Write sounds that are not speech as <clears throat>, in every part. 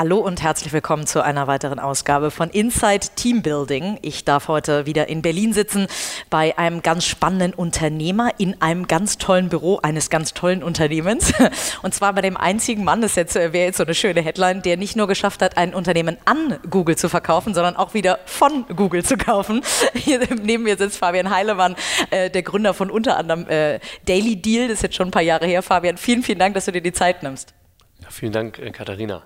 Hallo und herzlich willkommen zu einer weiteren Ausgabe von Inside Team Building. Ich darf heute wieder in Berlin sitzen bei einem ganz spannenden Unternehmer in einem ganz tollen Büro eines ganz tollen Unternehmens. <laughs> Und zwar bei dem einzigen Mann, das wäre jetzt so eine schöne Headline, der nicht nur geschafft hat, ein Unternehmen an Google zu verkaufen, sondern auch wieder von Google zu kaufen. <laughs> Hier neben mir sitzt Fabian Heilemann, äh, der Gründer von unter anderem äh, Daily Deal. Das ist jetzt schon ein paar Jahre her. Fabian, vielen, vielen Dank, dass du dir die Zeit nimmst. Vielen Dank, äh, Katharina.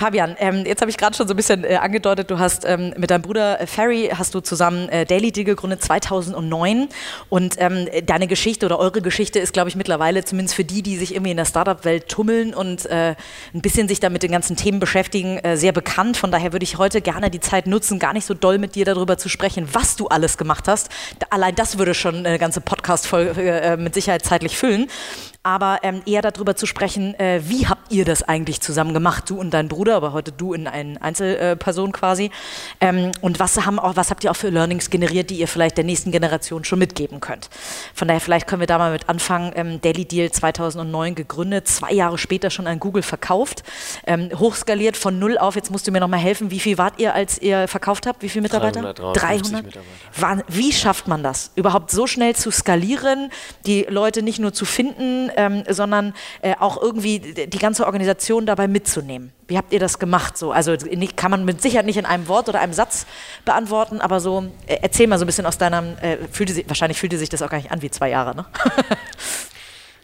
Fabian, ähm, jetzt habe ich gerade schon so ein bisschen äh, angedeutet, du hast ähm, mit deinem Bruder äh, Ferry hast du zusammen äh, Daily Deal gegründet 2009 und ähm, deine Geschichte oder eure Geschichte ist, glaube ich, mittlerweile zumindest für die, die sich irgendwie in der Startup-Welt tummeln und äh, ein bisschen sich da mit den ganzen Themen beschäftigen, äh, sehr bekannt. Von daher würde ich heute gerne die Zeit nutzen, gar nicht so doll mit dir darüber zu sprechen, was du alles gemacht hast. Da, allein das würde schon eine ganze Podcast-Folge äh, mit Sicherheit zeitlich füllen aber ähm, eher darüber zu sprechen, äh, wie habt ihr das eigentlich zusammen gemacht, du und dein Bruder, aber heute du in eine Einzelperson quasi. Ähm, und was, haben auch, was habt ihr auch für Learnings generiert, die ihr vielleicht der nächsten Generation schon mitgeben könnt? Von daher, vielleicht können wir da mal mit anfangen. Ähm, Daily Deal 2009 gegründet, zwei Jahre später schon an Google verkauft, ähm, hochskaliert von null auf. Jetzt musst du mir noch mal helfen. Wie viel wart ihr, als ihr verkauft habt? Wie viele Mitarbeiter? 300. 300? Mitarbeiter. Wie schafft man das? Überhaupt so schnell zu skalieren, die Leute nicht nur zu finden, ähm, sondern äh, auch irgendwie die ganze Organisation dabei mitzunehmen. Wie habt ihr das gemacht? So, also nicht, kann man mit Sicherheit nicht in einem Wort oder einem Satz beantworten, aber so äh, erzähl mal so ein bisschen aus deinem, äh, fühlte sie, wahrscheinlich fühlte sich das auch gar nicht an wie zwei Jahre, ne? <laughs>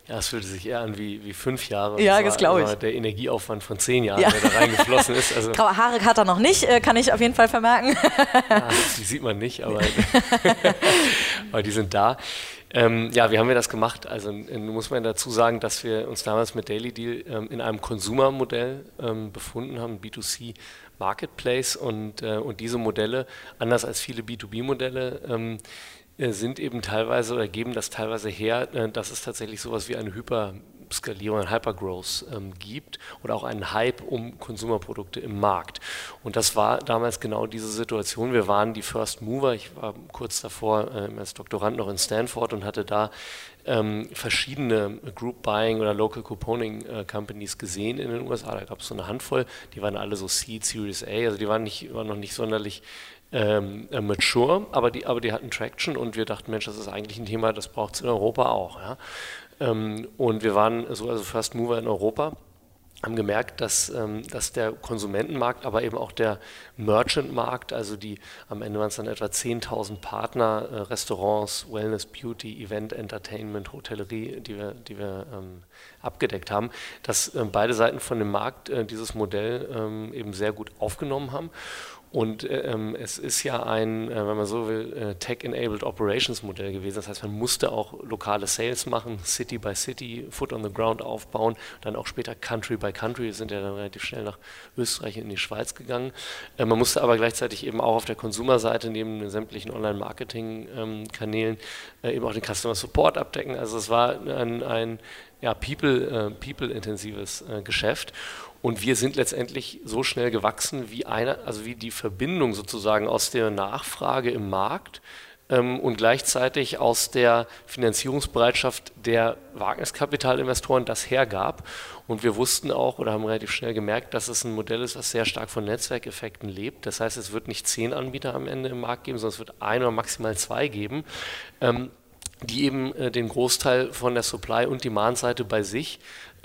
Ja, es fühlte sich eher an wie, wie fünf Jahre. Ja, das, das glaube ich. Der Energieaufwand von zehn Jahren, ja. der da reingeflossen ist. Also <laughs> Graue Haare hat er noch nicht, äh, kann ich auf jeden Fall vermerken. Ja, die sieht man nicht, aber, <laughs> aber die sind da. Ähm, ja, wie haben wir das gemacht? Also muss man dazu sagen, dass wir uns damals mit Daily Deal ähm, in einem Consumer-Modell ähm, befunden haben, B2C Marketplace und, äh, und diese Modelle, anders als viele B2B-Modelle, ähm, äh, sind eben teilweise oder geben das teilweise her, äh, dass es tatsächlich sowas wie eine Hyper- Skalierung, ein Hypergrowth ähm, gibt oder auch einen Hype um Konsumerprodukte im Markt. Und das war damals genau diese Situation. Wir waren die First Mover. Ich war kurz davor äh, als Doktorand noch in Stanford und hatte da ähm, verschiedene Group Buying oder Local Couponing äh, Companies gesehen in den USA. Da gab es so eine Handvoll, die waren alle so Seed, Series A, also die waren, nicht, waren noch nicht sonderlich ähm, äh, mature, aber die, aber die hatten Traction und wir dachten, Mensch, das ist eigentlich ein Thema, das braucht es in Europa auch. Ja? Ähm, und wir waren so also First Mover in Europa haben gemerkt, dass, ähm, dass der Konsumentenmarkt, aber eben auch der Merchant-Markt, also die am Ende waren es dann etwa 10.000 Partner, äh, Restaurants, Wellness, Beauty, Event, Entertainment, Hotellerie, die wir, die wir ähm, abgedeckt haben, dass beide Seiten von dem Markt äh, dieses Modell eben sehr gut aufgenommen haben und äh, ähm, es ist ja ein, äh, wenn man so will, äh, Tech-Enabled Operations Modell gewesen. Das heißt, man musste auch lokale Sales machen, City by City, Foot on the Ground aufbauen, dann auch später Country by Country, Wir sind ja dann relativ schnell nach Österreich in die Schweiz gegangen. Äh, man musste aber gleichzeitig eben auch auf der Konsumerseite neben den sämtlichen Online-Marketing-Kanälen äh, eben auch den Customer Support abdecken. Also es war ein, ein ja, people, äh, people-intensives Geschäft. Und wir sind letztendlich so schnell gewachsen, wie eine, also wie die Verbindung sozusagen aus der Nachfrage im Markt ähm, und gleichzeitig aus der Finanzierungsbereitschaft der Wagniskapitalinvestoren das hergab. Und wir wussten auch oder haben relativ schnell gemerkt, dass es ein Modell ist, was sehr stark von Netzwerkeffekten lebt. Das heißt, es wird nicht zehn Anbieter am Ende im Markt geben, sondern es wird ein oder maximal zwei geben. Ähm, die eben äh, den Großteil von der Supply- und Demand-Seite bei sich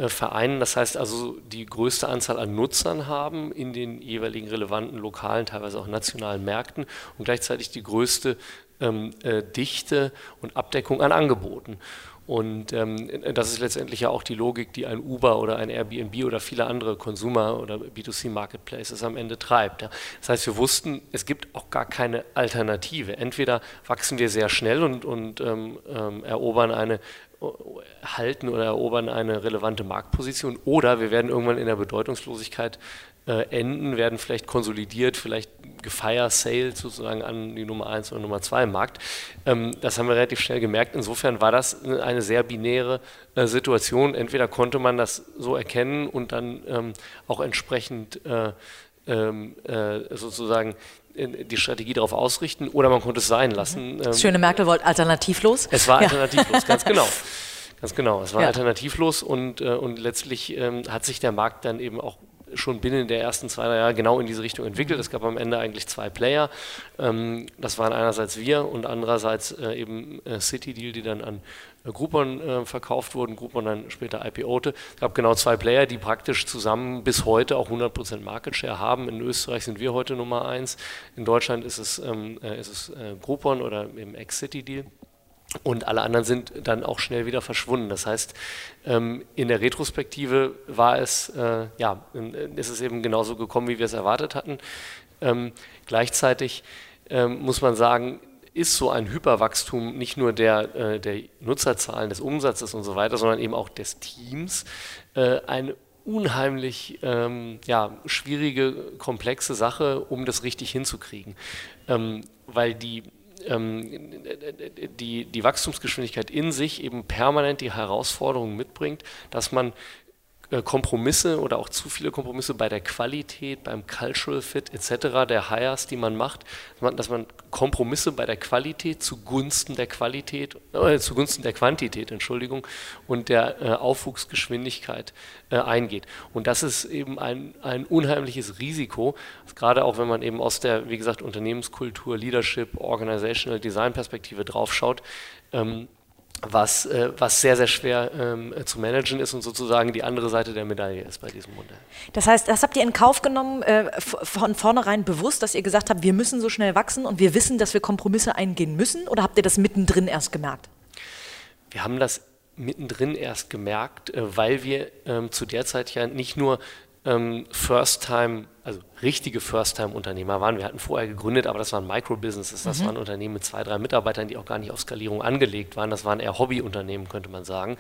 vereinen. Das heißt also, die größte Anzahl an Nutzern haben in den jeweiligen relevanten lokalen, teilweise auch nationalen Märkten und gleichzeitig die größte ähm, äh, Dichte und Abdeckung an Angeboten. Und ähm, das ist letztendlich ja auch die Logik, die ein Uber oder ein Airbnb oder viele andere Consumer- oder B2C-Marketplaces am Ende treibt. Ja. Das heißt, wir wussten, es gibt auch gar keine Alternative. Entweder wachsen wir sehr schnell und, und ähm, ähm, erobern eine halten oder erobern eine relevante Marktposition oder wir werden irgendwann in der Bedeutungslosigkeit äh, enden, werden vielleicht konsolidiert, vielleicht gefire sale sozusagen an die Nummer 1 oder Nummer 2 im Markt. Ähm, das haben wir relativ schnell gemerkt. Insofern war das eine sehr binäre äh, Situation. Entweder konnte man das so erkennen und dann ähm, auch entsprechend äh, ähm, äh, sozusagen die Strategie darauf ausrichten oder man konnte es sein lassen. Das ähm, schöne Merkel wollte alternativlos. Es war alternativlos, ja. ganz genau. <laughs> Ganz genau, es war ja. alternativlos und, äh, und letztlich ähm, hat sich der Markt dann eben auch schon binnen der ersten zwei, drei Jahre genau in diese Richtung entwickelt. Es gab am Ende eigentlich zwei Player. Ähm, das waren einerseits wir und andererseits äh, eben äh, City Deal, die dann an Groupon äh, verkauft wurden, Groupon dann später IPOte. Es gab genau zwei Player, die praktisch zusammen bis heute auch 100% Market Share haben. In Österreich sind wir heute Nummer eins. In Deutschland ist es, ähm, äh, ist es äh, Groupon oder eben Ex-City Deal. Und alle anderen sind dann auch schnell wieder verschwunden. Das heißt, ähm, in der Retrospektive war es, äh, ja, ist es eben genauso gekommen, wie wir es erwartet hatten. Ähm, gleichzeitig ähm, muss man sagen, ist so ein Hyperwachstum nicht nur der, äh, der Nutzerzahlen, des Umsatzes und so weiter, sondern eben auch des Teams äh, eine unheimlich ähm, ja, schwierige, komplexe Sache, um das richtig hinzukriegen. Ähm, weil die ähm, die, die Wachstumsgeschwindigkeit in sich eben permanent die Herausforderung mitbringt, dass man Kompromisse oder auch zu viele Kompromisse bei der Qualität, beim Cultural Fit etc. der Hires, die man macht, dass man Kompromisse bei der Qualität zugunsten der Qualität, äh, zugunsten der Quantität, Entschuldigung, und der äh, Aufwuchsgeschwindigkeit äh, eingeht. Und das ist eben ein, ein unheimliches Risiko, gerade auch wenn man eben aus der, wie gesagt, Unternehmenskultur, Leadership, Organizational Design Perspektive draufschaut. Ähm, was, äh, was sehr, sehr schwer ähm, zu managen ist und sozusagen die andere Seite der Medaille ist bei diesem Modell. Das heißt, das habt ihr in Kauf genommen, äh, von vornherein bewusst, dass ihr gesagt habt, wir müssen so schnell wachsen und wir wissen, dass wir Kompromisse eingehen müssen oder habt ihr das mittendrin erst gemerkt? Wir haben das mittendrin erst gemerkt, äh, weil wir ähm, zu der Zeit ja nicht nur ähm, First-Time, also richtige First-Time-Unternehmer waren. Wir hatten vorher gegründet, aber das waren Micro-Businesses. Das mhm. waren Unternehmen mit zwei, drei Mitarbeitern, die auch gar nicht auf Skalierung angelegt waren. Das waren eher Hobbyunternehmen, könnte man sagen.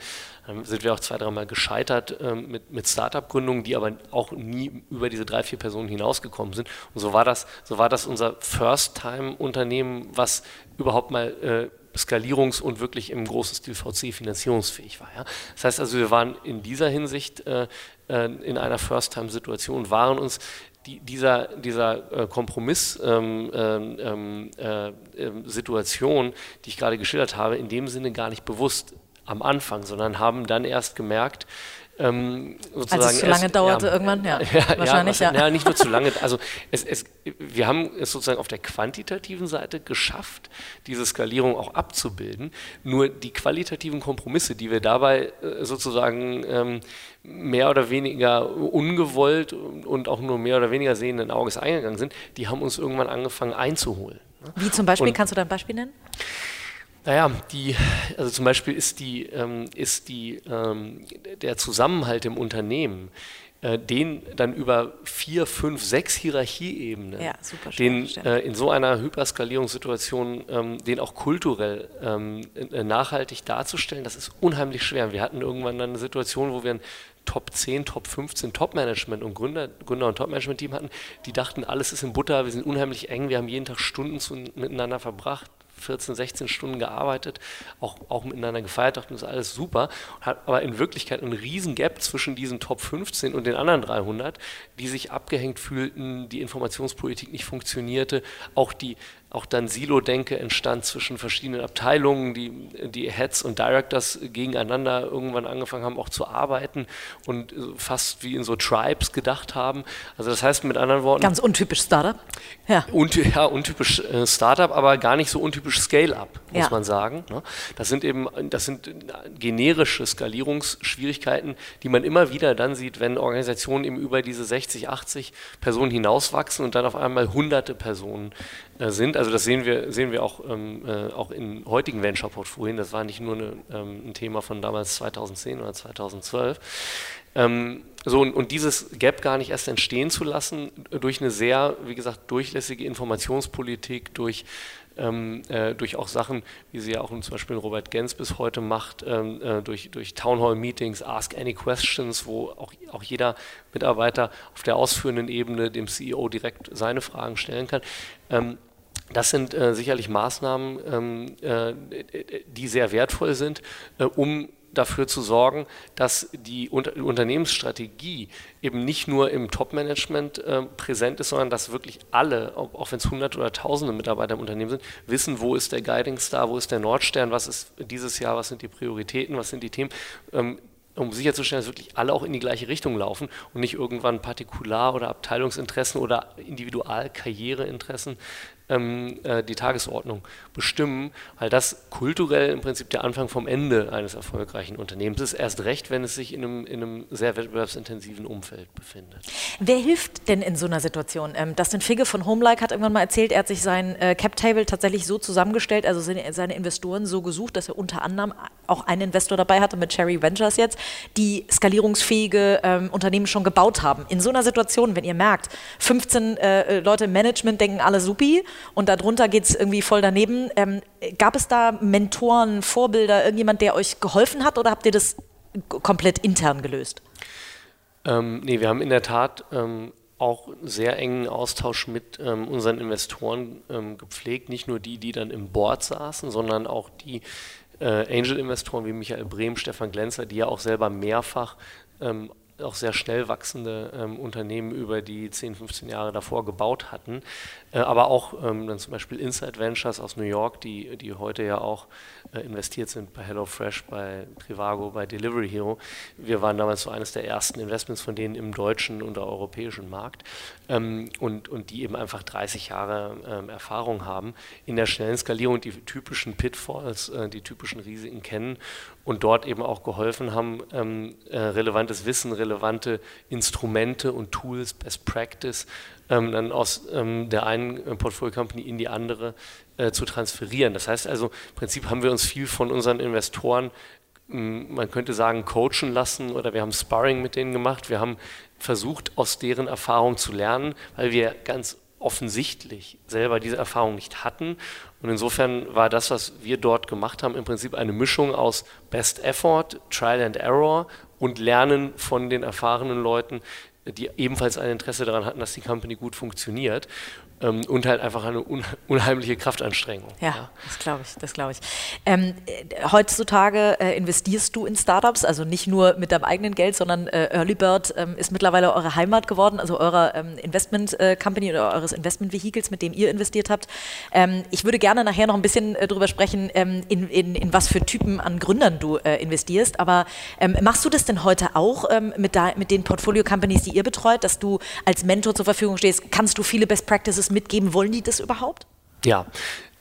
Dann sind wir auch zwei, dreimal gescheitert ähm, mit, mit Startup-Gründungen, die aber auch nie über diese drei, vier Personen hinausgekommen sind. Und so war das, so war das unser First-Time-Unternehmen, was überhaupt mal äh, skalierungs- und wirklich im großen Stil VC finanzierungsfähig war. Ja? Das heißt also, wir waren in dieser Hinsicht äh, äh, in einer First-Time-Situation waren uns die, dieser, dieser äh, Kompromiss-Situation, ähm, ähm, äh, ähm, die ich gerade geschildert habe, in dem Sinne gar nicht bewusst am Anfang, sondern haben dann erst gemerkt, ähm, sozusagen Als es zu lange erst, dauerte ja, irgendwann, ja, <laughs> ja wahrscheinlich, ja, ja. nicht nur zu lange, also es, es, wir haben es sozusagen auf der quantitativen Seite geschafft, diese Skalierung auch abzubilden, nur die qualitativen Kompromisse, die wir dabei äh, sozusagen ähm, mehr oder weniger ungewollt und auch nur mehr oder weniger sehenden Auges eingegangen sind, die haben uns irgendwann angefangen einzuholen. Wie zum Beispiel, und, kannst du da ein Beispiel nennen? Naja, die, also zum Beispiel ist, die, ähm, ist die, ähm, der Zusammenhalt im Unternehmen, äh, den dann über vier, fünf, sechs Hierarchieebenen, ja, den äh, in so einer Hyperskalierungssituation, ähm, den auch kulturell ähm, äh, nachhaltig darzustellen, das ist unheimlich schwer. Wir hatten irgendwann dann eine Situation, wo wir ein Top 10, Top 15 Top-Management und Gründer, Gründer und Top-Management-Team hatten, die dachten, alles ist in Butter, wir sind unheimlich eng, wir haben jeden Tag Stunden zu, miteinander verbracht 14, 16 Stunden gearbeitet, auch, auch miteinander gefeiert, dachten, das ist alles super, hat aber in Wirklichkeit einen riesen Gap zwischen diesen Top 15 und den anderen 300, die sich abgehängt fühlten, die Informationspolitik nicht funktionierte, auch die auch dann Silo-Denke entstand zwischen verschiedenen Abteilungen, die, die Heads und Directors gegeneinander irgendwann angefangen haben, auch zu arbeiten und fast wie in so Tribes gedacht haben. Also das heißt mit anderen Worten... Ganz untypisch Startup. Ja, und, ja untypisch äh, Startup, aber gar nicht so untypisch Scale-Up, muss ja. man sagen. Ne? Das sind eben, das sind generische Skalierungsschwierigkeiten, die man immer wieder dann sieht, wenn Organisationen eben über diese 60, 80 Personen hinauswachsen und dann auf einmal hunderte Personen äh, sind. Also das sehen wir, sehen wir auch, ähm, äh, auch in heutigen Venture-Portfolien. Das war nicht nur eine, ähm, ein Thema von damals 2010 oder 2012. Ähm, so, und, und, dieses Gap gar nicht erst entstehen zu lassen, durch eine sehr, wie gesagt, durchlässige Informationspolitik, durch ähm, äh, durch auch Sachen, wie sie ja auch zum Beispiel Robert Gens bis heute macht, ähm, äh, durch, durch Townhall-Meetings, Ask Any Questions, wo auch, auch jeder Mitarbeiter auf der ausführenden Ebene dem CEO direkt seine Fragen stellen kann. Das sind äh, sicherlich Maßnahmen, ähm, äh, die sehr wertvoll sind, äh, um dafür zu sorgen, dass die Unter Unternehmensstrategie eben nicht nur im Top-Management äh, präsent ist, sondern dass wirklich alle, auch, auch wenn es hunderte oder tausende Mitarbeiter im Unternehmen sind, wissen, wo ist der Guiding Star, wo ist der Nordstern, was ist dieses Jahr, was sind die Prioritäten, was sind die Themen. Ähm, um sicherzustellen, dass wirklich alle auch in die gleiche Richtung laufen und nicht irgendwann Partikular- oder Abteilungsinteressen oder Individualkarriereinteressen ähm, äh, die Tagesordnung bestimmen, weil das kulturell im Prinzip der Anfang vom Ende eines erfolgreichen Unternehmens ist, erst recht, wenn es sich in einem, in einem sehr wettbewerbsintensiven Umfeld befindet. Wer hilft denn in so einer Situation? Ähm, Dustin Figge von Homelike hat irgendwann mal erzählt, er hat sich sein äh, Cap-Table tatsächlich so zusammengestellt, also seine, seine Investoren so gesucht, dass er unter anderem auch einen Investor dabei hatte mit Cherry Ventures jetzt, die skalierungsfähige ähm, Unternehmen schon gebaut haben. In so einer Situation, wenn ihr merkt, 15 äh, Leute im Management denken alle supi und darunter geht es irgendwie voll daneben. Ähm, gab es da Mentoren, Vorbilder, irgendjemand, der euch geholfen hat oder habt ihr das komplett intern gelöst? Ähm, nee, wir haben in der Tat ähm, auch sehr engen Austausch mit ähm, unseren Investoren ähm, gepflegt. Nicht nur die, die dann im Board saßen, sondern auch die äh, Angel-Investoren wie Michael Brehm, Stefan Glänzer, die ja auch selber mehrfach ähm, auch sehr schnell wachsende ähm, Unternehmen über die 10, 15 Jahre davor gebaut hatten. Äh, aber auch ähm, dann zum Beispiel Inside Ventures aus New York, die, die heute ja auch äh, investiert sind bei HelloFresh, bei Trivago, bei Delivery Hero. Wir waren damals so eines der ersten Investments von denen im deutschen und europäischen Markt ähm, und, und die eben einfach 30 Jahre ähm, Erfahrung haben in der schnellen Skalierung, die typischen Pitfalls, äh, die typischen Risiken kennen und dort eben auch geholfen haben, ähm, äh, relevantes Wissen, relevante Instrumente und Tools, Best Practice ähm, dann aus ähm, der einen äh, Portfolio Company in die andere äh, zu transferieren. Das heißt also, im Prinzip haben wir uns viel von unseren Investoren, man könnte sagen, coachen lassen oder wir haben Sparring mit denen gemacht. Wir haben versucht, aus deren Erfahrung zu lernen, weil wir ganz offensichtlich selber diese Erfahrung nicht hatten. Und insofern war das, was wir dort gemacht haben, im Prinzip eine Mischung aus Best Effort, Trial and Error und Lernen von den erfahrenen Leuten, die ebenfalls ein Interesse daran hatten, dass die Company gut funktioniert ähm, und halt einfach eine un <laughs> unheimliche Kraftanstrengung. Ja, ja. das glaube ich, das glaube ich. Ähm, äh, heutzutage äh, investierst du in Startups, also nicht nur mit deinem eigenen Geld, sondern äh, Early Bird ähm, ist mittlerweile eure Heimat geworden, also eurer ähm, Investment äh, Company oder eures Investment Vehicles, mit dem ihr investiert habt. Ähm, ich würde gerne nachher noch ein bisschen äh, darüber sprechen, ähm, in, in, in, was für Typen an Gründern du äh, investierst. Aber machst du das denn heute auch mit, mit den Portfolio Companies, die ihr betreut, dass du als Mentor zur Verfügung stehst? Kannst du viele Best Practices mitgeben? Wollen die das überhaupt? Ja,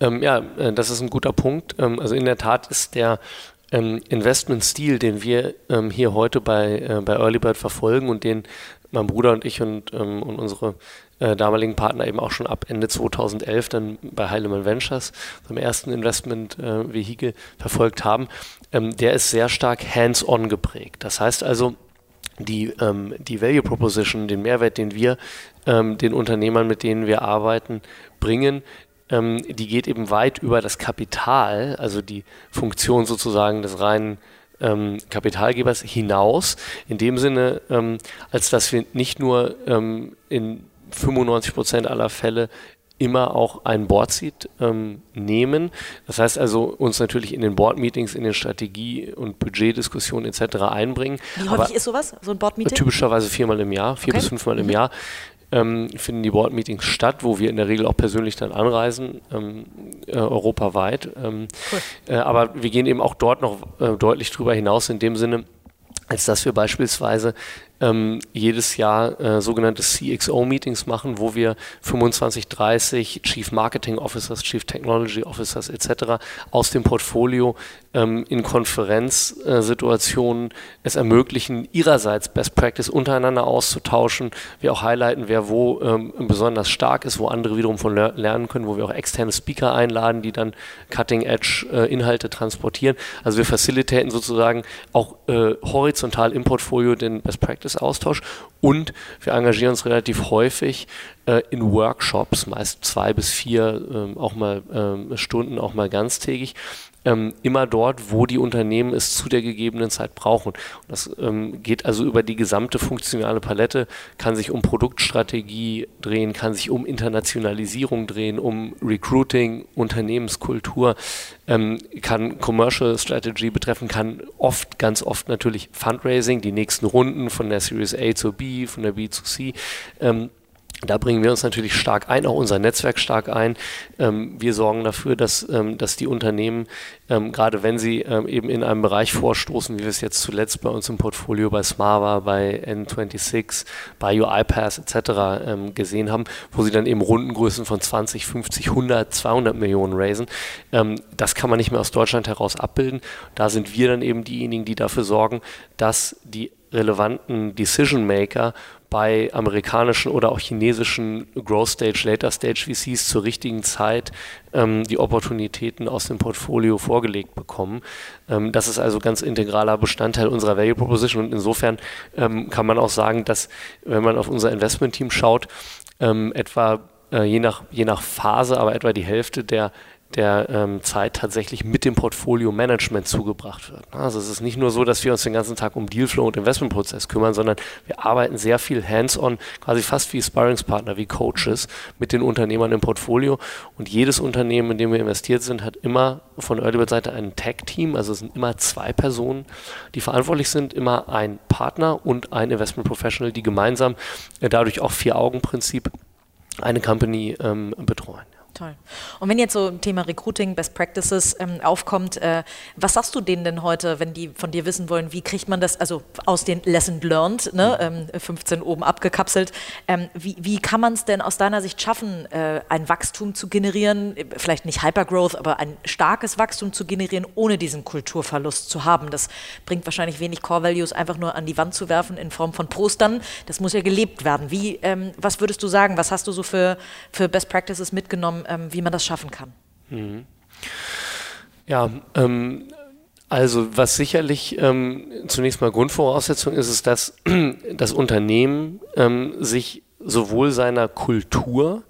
ähm, ja, äh, das ist ein guter Punkt. Ähm, also in der Tat ist der ähm, Investmentstil, den wir ähm, hier heute bei, äh, bei Earlybird verfolgen und den mein Bruder und ich und, ähm, und unsere äh, damaligen Partner eben auch schon ab Ende 2011 dann bei Heilemann Ventures, beim ersten Investment-Vehikel, äh, verfolgt haben, ähm, der ist sehr stark hands-on geprägt. Das heißt also, die, ähm, die Value Proposition, den Mehrwert, den wir ähm, den Unternehmern, mit denen wir arbeiten, bringen, ähm, die geht eben weit über das Kapital, also die Funktion sozusagen des reinen ähm, Kapitalgebers hinaus, in dem Sinne, ähm, als dass wir nicht nur ähm, in 95 Prozent aller Fälle immer auch ein Board-Seat ähm, nehmen. Das heißt also, uns natürlich in den Board-Meetings, in den Strategie- und Budgetdiskussionen etc. einbringen. Wie häufig Aber ist sowas, so ein Board-Meeting? Typischerweise viermal im Jahr, vier okay. bis fünfmal im mhm. Jahr. Ähm, finden die Board-Meetings statt, wo wir in der Regel auch persönlich dann anreisen, ähm, äh, europaweit. Ähm, cool. äh, aber wir gehen eben auch dort noch äh, deutlich drüber hinaus in dem Sinne, als dass wir beispielsweise ähm, jedes Jahr äh, sogenannte CXO-Meetings machen, wo wir 25, 30 Chief Marketing Officers, Chief Technology Officers etc. aus dem Portfolio ähm, in Konferenzsituationen äh, es ermöglichen, ihrerseits Best Practice untereinander auszutauschen. Wir auch highlighten, wer wo ähm, besonders stark ist, wo andere wiederum von ler lernen können, wo wir auch externe Speaker einladen, die dann Cutting-Edge-Inhalte äh, transportieren. Also wir facilitaten sozusagen auch äh, horizontal im Portfolio den Best Practice Practice-Austausch und wir engagieren uns relativ häufig äh, in Workshops, meist zwei bis vier, ähm, auch mal ähm, Stunden, auch mal ganztägig, ähm, immer dort, wo die Unternehmen es zu der gegebenen Zeit brauchen. das ähm, geht also über die gesamte funktionale Palette, kann sich um Produktstrategie drehen, kann sich um Internationalisierung drehen, um Recruiting, Unternehmenskultur, ähm, kann Commercial Strategy betreffen, kann oft, ganz oft natürlich Fundraising, die nächsten Runden von der Series A zur B, von der B zu C. Ähm, da bringen wir uns natürlich stark ein, auch unser Netzwerk stark ein. Ähm, wir sorgen dafür, dass, ähm, dass die Unternehmen, ähm, gerade wenn sie eben in einem Bereich vorstoßen, wie wir es jetzt zuletzt bei uns im Portfolio bei Smava, bei N26, bei UiPath etc. Gesehen haben, wo sie dann eben Rundengrößen von 20, 50, 100, 200 Millionen raisen, das kann man nicht mehr aus Deutschland heraus abbilden. Da sind wir dann eben diejenigen, die dafür sorgen, dass die relevanten Decision Maker bei amerikanischen oder auch chinesischen Growth Stage, Later Stage VCs zur richtigen Zeit ähm, die Opportunitäten aus dem Portfolio vorgelegt bekommen. Ähm, das ist also ganz integraler Bestandteil unserer Value Proposition und insofern ähm, kann man auch sagen, dass wenn man auf unser Investment-Team schaut, ähm, etwa äh, je, nach, je nach Phase, aber etwa die Hälfte der der ähm, Zeit tatsächlich mit dem Portfolio-Management zugebracht wird. Also es ist nicht nur so, dass wir uns den ganzen Tag um Dealflow und Investmentprozess kümmern, sondern wir arbeiten sehr viel hands-on, quasi fast wie Sparringspartner, wie Coaches mit den Unternehmern im Portfolio. Und jedes Unternehmen, in dem wir investiert sind, hat immer von Earlybird-Seite ein Tag-Team, also es sind immer zwei Personen, die verantwortlich sind, immer ein Partner und ein Investment Professional, die gemeinsam äh, dadurch auch Vier-Augen-Prinzip eine Company ähm, betreuen. Toll. Und wenn jetzt so ein Thema Recruiting, Best Practices ähm, aufkommt, äh, was sagst du denen denn heute, wenn die von dir wissen wollen, wie kriegt man das, also aus den Lesson Learned, ne, ähm, 15 oben abgekapselt, ähm, wie, wie kann man es denn aus deiner Sicht schaffen, äh, ein Wachstum zu generieren, vielleicht nicht Hypergrowth, aber ein starkes Wachstum zu generieren, ohne diesen Kulturverlust zu haben? Das bringt wahrscheinlich wenig Core Values einfach nur an die Wand zu werfen in Form von Postern. Das muss ja gelebt werden. Wie, ähm, was würdest du sagen? Was hast du so für, für Best Practices mitgenommen? Ähm, wie man das schaffen kann. Mhm. Ja, ähm, also was sicherlich ähm, zunächst mal Grundvoraussetzung ist, ist, dass <clears throat> das Unternehmen ähm, sich sowohl seiner Kultur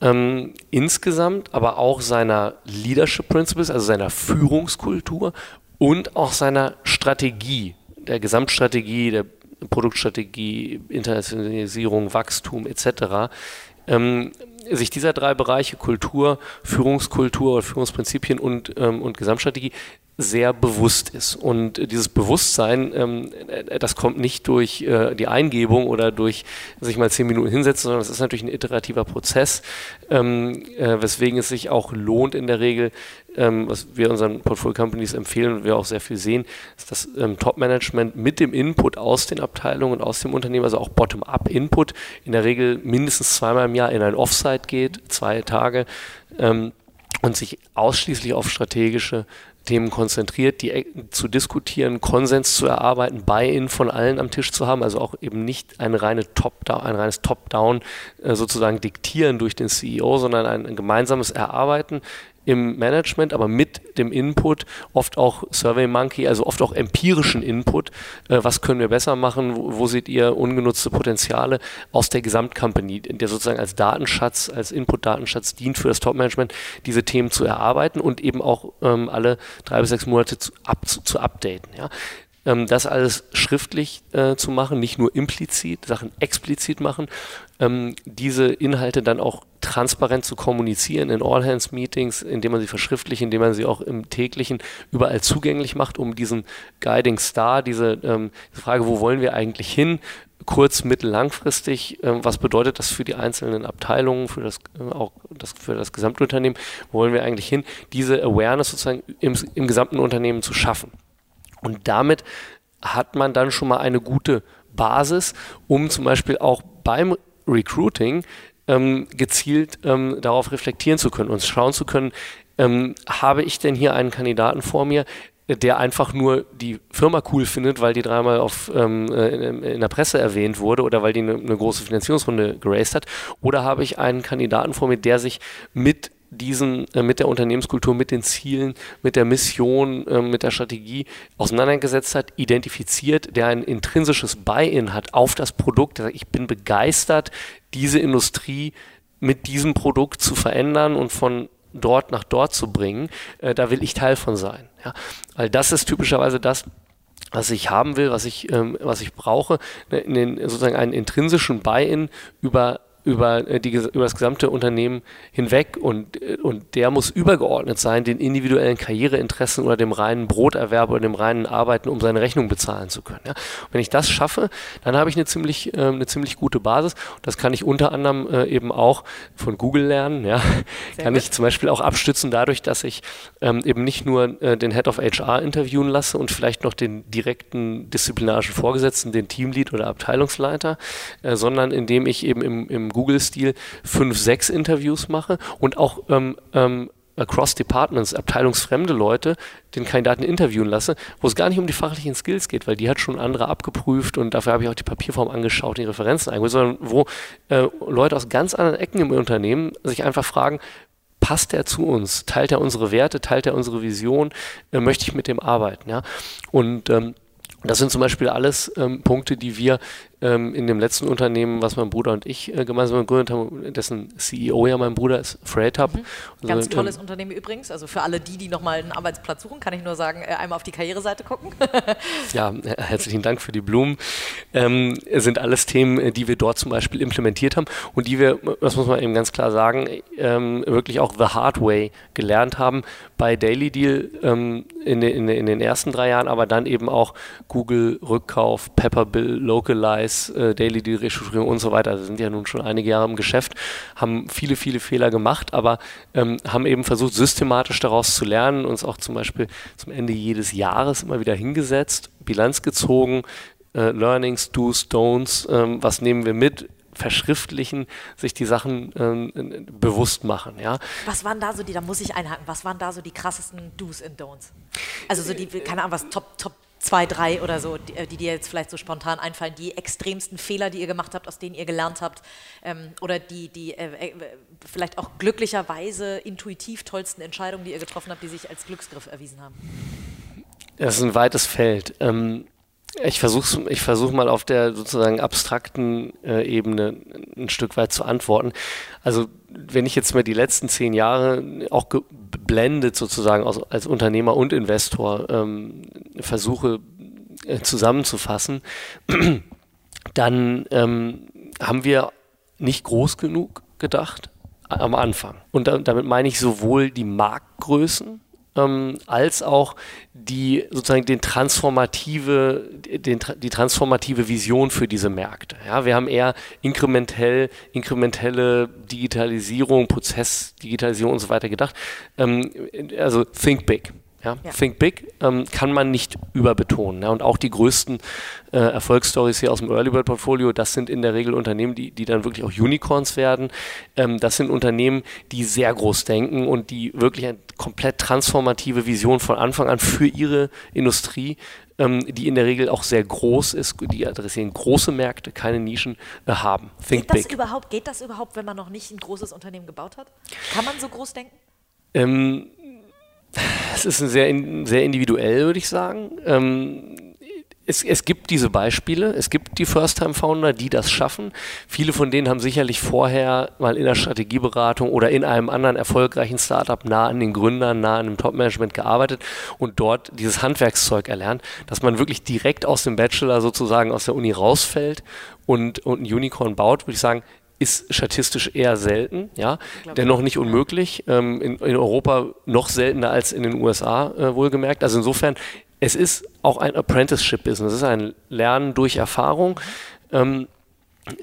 ähm, insgesamt, aber auch seiner Leadership Principles, also seiner Führungskultur und auch seiner Strategie, der Gesamtstrategie, der Produktstrategie, Internationalisierung, Wachstum etc. Ähm, sich dieser drei Bereiche Kultur, Führungskultur oder Führungsprinzipien und, ähm, und Gesamtstrategie sehr bewusst ist. Und dieses Bewusstsein, ähm, äh, das kommt nicht durch äh, die Eingebung oder durch sich mal zehn Minuten hinsetzen, sondern es ist natürlich ein iterativer Prozess, ähm, äh, weswegen es sich auch lohnt in der Regel, ähm, was wir unseren Portfolio Companies empfehlen und wir auch sehr viel sehen, ist das ähm, Top-Management mit dem Input aus den Abteilungen und aus dem Unternehmen, also auch Bottom-up-Input, in der Regel mindestens zweimal im Jahr in ein Offsite geht, zwei Tage, ähm, und sich ausschließlich auf strategische Themen konzentriert, die äh, zu diskutieren, Konsens zu erarbeiten, Buy-in von allen am Tisch zu haben, also auch eben nicht eine reine Top ein reines Top-Down äh, sozusagen diktieren durch den CEO, sondern ein gemeinsames Erarbeiten im Management, aber mit dem Input, oft auch Survey Monkey, also oft auch empirischen Input. Äh, was können wir besser machen? Wo, wo, seht ihr ungenutzte Potenziale aus der Gesamtcompany, der sozusagen als Datenschatz, als Input-Datenschatz dient für das Top-Management, diese Themen zu erarbeiten und eben auch ähm, alle drei bis sechs Monate zu, up, zu, zu updaten. Ja? Ähm, das alles schriftlich äh, zu machen, nicht nur implizit, Sachen explizit machen, ähm, diese Inhalte dann auch transparent zu kommunizieren in All-Hands-Meetings, indem man sie verschriftlicht, indem man sie auch im täglichen überall zugänglich macht, um diesen Guiding Star, diese, ähm, diese Frage, wo wollen wir eigentlich hin, kurz-, mittel-, langfristig, äh, was bedeutet das für die einzelnen Abteilungen, für das, äh, auch das, für das Gesamtunternehmen, wo wollen wir eigentlich hin, diese Awareness sozusagen im, im gesamten Unternehmen zu schaffen. Und damit hat man dann schon mal eine gute Basis, um zum Beispiel auch beim Recruiting ähm, gezielt ähm, darauf reflektieren zu können und schauen zu können, ähm, habe ich denn hier einen Kandidaten vor mir, der einfach nur die Firma cool findet, weil die dreimal auf, ähm, äh, in, in, der Presse erwähnt wurde oder weil die eine, eine große Finanzierungsrunde geraced hat? Oder habe ich einen Kandidaten vor mir, der sich mit diesen, äh, mit der Unternehmenskultur, mit den Zielen, mit der Mission, äh, mit der Strategie auseinandergesetzt hat, identifiziert, der ein intrinsisches Buy-in hat auf das Produkt, der sagt, ich bin begeistert, diese Industrie mit diesem Produkt zu verändern und von dort nach dort zu bringen, äh, da will ich Teil von sein. Ja? Weil das ist typischerweise das, was ich haben will, was ich, ähm, was ich brauche, ne, in den, sozusagen einen intrinsischen Buy-in über über, äh, die, über das gesamte Unternehmen hinweg und, äh, und der muss übergeordnet sein den individuellen Karriereinteressen oder dem reinen Broterwerb oder dem reinen Arbeiten, um seine Rechnung bezahlen zu können. Ja. wenn ich das schaffe, dann habe ich eine ziemlich, äh, eine ziemlich gute Basis. Das kann ich unter anderem äh, eben auch von Google lernen. Ja. kann gut. ich zum Beispiel auch abstützen dadurch, dass ich ähm, eben nicht nur äh, den Head of HR interviewen lasse und vielleicht noch den direkten disziplinarischen Vorgesetzten, den Teamlead oder Abteilungsleiter, äh, sondern indem ich eben im, im Google-Stil fünf, sechs Interviews mache und auch ähm, ähm, across Departments, abteilungsfremde Leute, den Kandidaten interviewen lasse, wo es gar nicht um die fachlichen Skills geht, weil die hat schon andere abgeprüft und dafür habe ich auch die Papierform angeschaut, die Referenzen eingeholt, sondern wo äh, Leute aus ganz anderen Ecken im Unternehmen sich einfach fragen, passt er zu uns? Teilt er unsere Werte? Teilt er unsere Vision? Äh, möchte ich mit dem arbeiten? Ja? Und ähm, das sind zum Beispiel alles ähm, Punkte, die wir ähm, in dem letzten Unternehmen, was mein Bruder und ich äh, gemeinsam gegründet haben, dessen CEO ja mein Bruder ist, Freight Hub. Mhm. Ganz also, tolles ähm, Unternehmen übrigens. Also für alle die, die nochmal einen Arbeitsplatz suchen, kann ich nur sagen, äh, einmal auf die Karriereseite gucken. <laughs> ja, herzlichen Dank für die Blumen. Ähm, sind alles Themen, äh, die wir dort zum Beispiel implementiert haben und die wir, das muss man eben ganz klar sagen, ähm, wirklich auch the hard way gelernt haben bei Daily Deal ähm, in, in, in den ersten drei Jahren, aber dann eben auch Google Rückkauf, Pepperbill, Localize, Preis, äh, Daily Deal Restrukturierung und so weiter, also sind ja nun schon einige Jahre im Geschäft, haben viele, viele Fehler gemacht, aber ähm, haben eben versucht, systematisch daraus zu lernen, uns auch zum Beispiel zum Ende jedes Jahres immer wieder hingesetzt, Bilanz gezogen, äh, Learnings, Do's, Don'ts, ähm, was nehmen wir mit, verschriftlichen, sich die Sachen ähm, bewusst machen. Ja. Was waren da so die, da muss ich einhaken, was waren da so die krassesten Do's und Don'ts? Also so die, keine Ahnung, was Top, Top zwei, drei oder so, die, äh, die, dir jetzt vielleicht so spontan einfallen, die extremsten Fehler, die ihr gemacht habt, aus denen ihr gelernt habt, ähm, oder die, die äh, äh, vielleicht auch glücklicherweise intuitiv tollsten Entscheidungen, die ihr getroffen habt, die sich als Glücksgriff erwiesen haben? Das ist ein weites Feld. Ähm, ich versuche ich versuch mal auf der sozusagen abstrakten äh, Ebene ein Stück weit zu antworten. Also wenn ich jetzt mal die letzten zehn Jahre auch geblendet sozusagen als, als Unternehmer und Investor ähm, versuche äh, zusammenzufassen, <clears throat> dann ähm, haben wir nicht groß genug gedacht am Anfang. Und da, damit meine ich sowohl die Marktgrößen, ähm, als auch die sozusagen den transformative, den, die transformative Vision für diese Märkte. Ja, wir haben eher inkrementell, inkrementelle Digitalisierung, Prozessdigitalisierung und so weiter gedacht. Ähm, also think big. Ja? ja. Think Big ähm, kann man nicht überbetonen. Ja? Und auch die größten äh, Erfolgsstories hier aus dem Early Bird Portfolio, das sind in der Regel Unternehmen, die, die dann wirklich auch Unicorns werden. Ähm, das sind Unternehmen, die sehr groß denken und die wirklich eine komplett transformative Vision von Anfang an für ihre Industrie ähm, die in der Regel auch sehr groß ist, die adressieren große Märkte, keine Nischen äh, haben. Think geht das big. überhaupt, geht das überhaupt, wenn man noch nicht ein großes Unternehmen gebaut hat? Kann man so groß denken? Ähm, es ist sehr, sehr individuell, würde ich sagen. Ähm, es, es, gibt diese Beispiele, es gibt die First-Time-Founder, die das schaffen. Viele von denen haben sicherlich vorher mal in der Strategieberatung oder in einem anderen erfolgreichen Startup nah an den Gründern, nah an dem Top-Management gearbeitet und dort dieses Handwerkszeug erlernt, dass man wirklich direkt aus dem Bachelor sozusagen aus der Uni rausfällt und, und ein Unicorn baut, würde ich sagen, ist statistisch eher selten, ja, dennoch nicht unmöglich. Ähm, in, in, Europa noch seltener als in den USA, äh, wohlgemerkt. Also insofern, es ist auch ein Apprenticeship-Business, es ist ein Lernen durch Erfahrung. Ähm,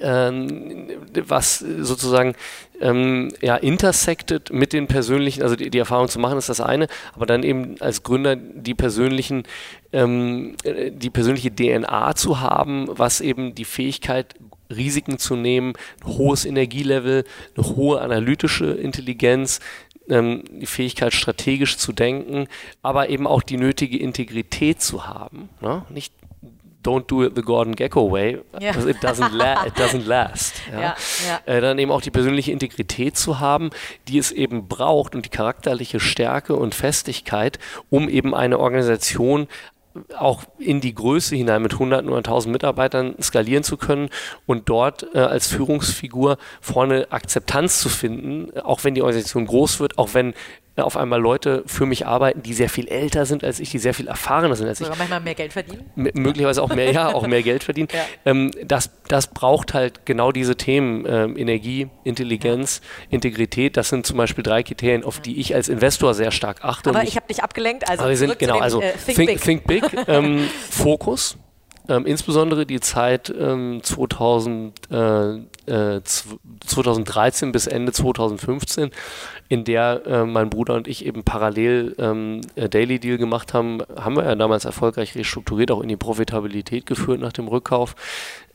ähm, was sozusagen ähm, ja, intersected mit den persönlichen, also die, die, Erfahrung zu machen, ist das eine, aber dann eben als Gründer die persönlichen, ähm, die persönliche DNA zu haben, was eben die Fähigkeit Risiken zu nehmen, ein hohes Energielevel, eine hohe analytische Intelligenz, ähm, die Fähigkeit, strategisch zu denken, aber eben auch die nötige Integrität zu haben. Ne? Nicht don't do it the Gordon Gecko way. Ja. Also it, doesn't la it doesn't last. <laughs> Ja. Ja, äh, dann eben auch die persönliche Integrität zu haben, die es eben braucht und die charakterliche Stärke und Festigkeit, um eben eine Organisation auch in die Größe hinein mit hunderten oder tausend Mitarbeitern skalieren zu können und dort äh, als Führungsfigur vorne Akzeptanz zu finden, auch wenn die Organisation groß wird, auch wenn äh, auf einmal Leute für mich arbeiten, die sehr viel älter sind als ich, die sehr viel erfahrener sind als Sogar ich. manchmal mehr Geld verdienen? M möglicherweise auch mehr, ja, auch mehr Geld verdienen. <laughs> Ja. Ähm, das, das braucht halt genau diese Themen, ähm, Energie, Intelligenz, Integrität. Das sind zum Beispiel drei Kriterien, auf die ich als Investor sehr stark achte. Aber ich, habe dich abgelenkt, also aber wir sind, genau, also äh, think, think, Big, think big ähm, <laughs> Fokus. Ähm, insbesondere die Zeit ähm, 2000, äh, äh, 2013 bis Ende 2015 in der äh, mein Bruder und ich eben parallel ähm, äh, Daily Deal gemacht haben, haben wir ja damals erfolgreich restrukturiert, auch in die Profitabilität geführt nach dem Rückkauf.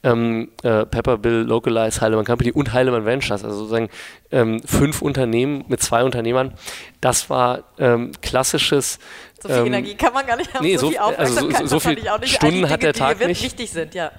Ähm, äh, Pepperbill, Localize, Heilemann Company und Heilemann Ventures, also sozusagen ähm, fünf Unternehmen mit zwei Unternehmern. Das war ähm, klassisches so viel ähm, Energie kann man gar nicht haben. Nee, so, viel also so, so viel Stunden Dinge, hat der Tag die nicht. wichtig sind, ja.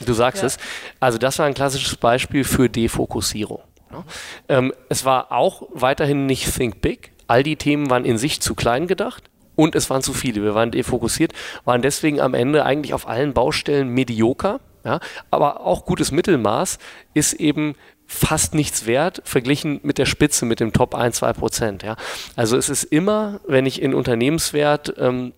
Du sagst ja. es. Also das war ein klassisches Beispiel für Defokussierung. Ne? Ähm, es war auch weiterhin nicht Think Big. All die Themen waren in sich zu klein gedacht und es waren zu viele. Wir waren defokussiert, waren deswegen am Ende eigentlich auf allen Baustellen medioker. Ja? Aber auch gutes Mittelmaß ist eben fast nichts wert, verglichen mit der Spitze, mit dem Top 1, 2 Prozent. Ja? Also es ist immer, wenn ich in Unternehmenswert ähm,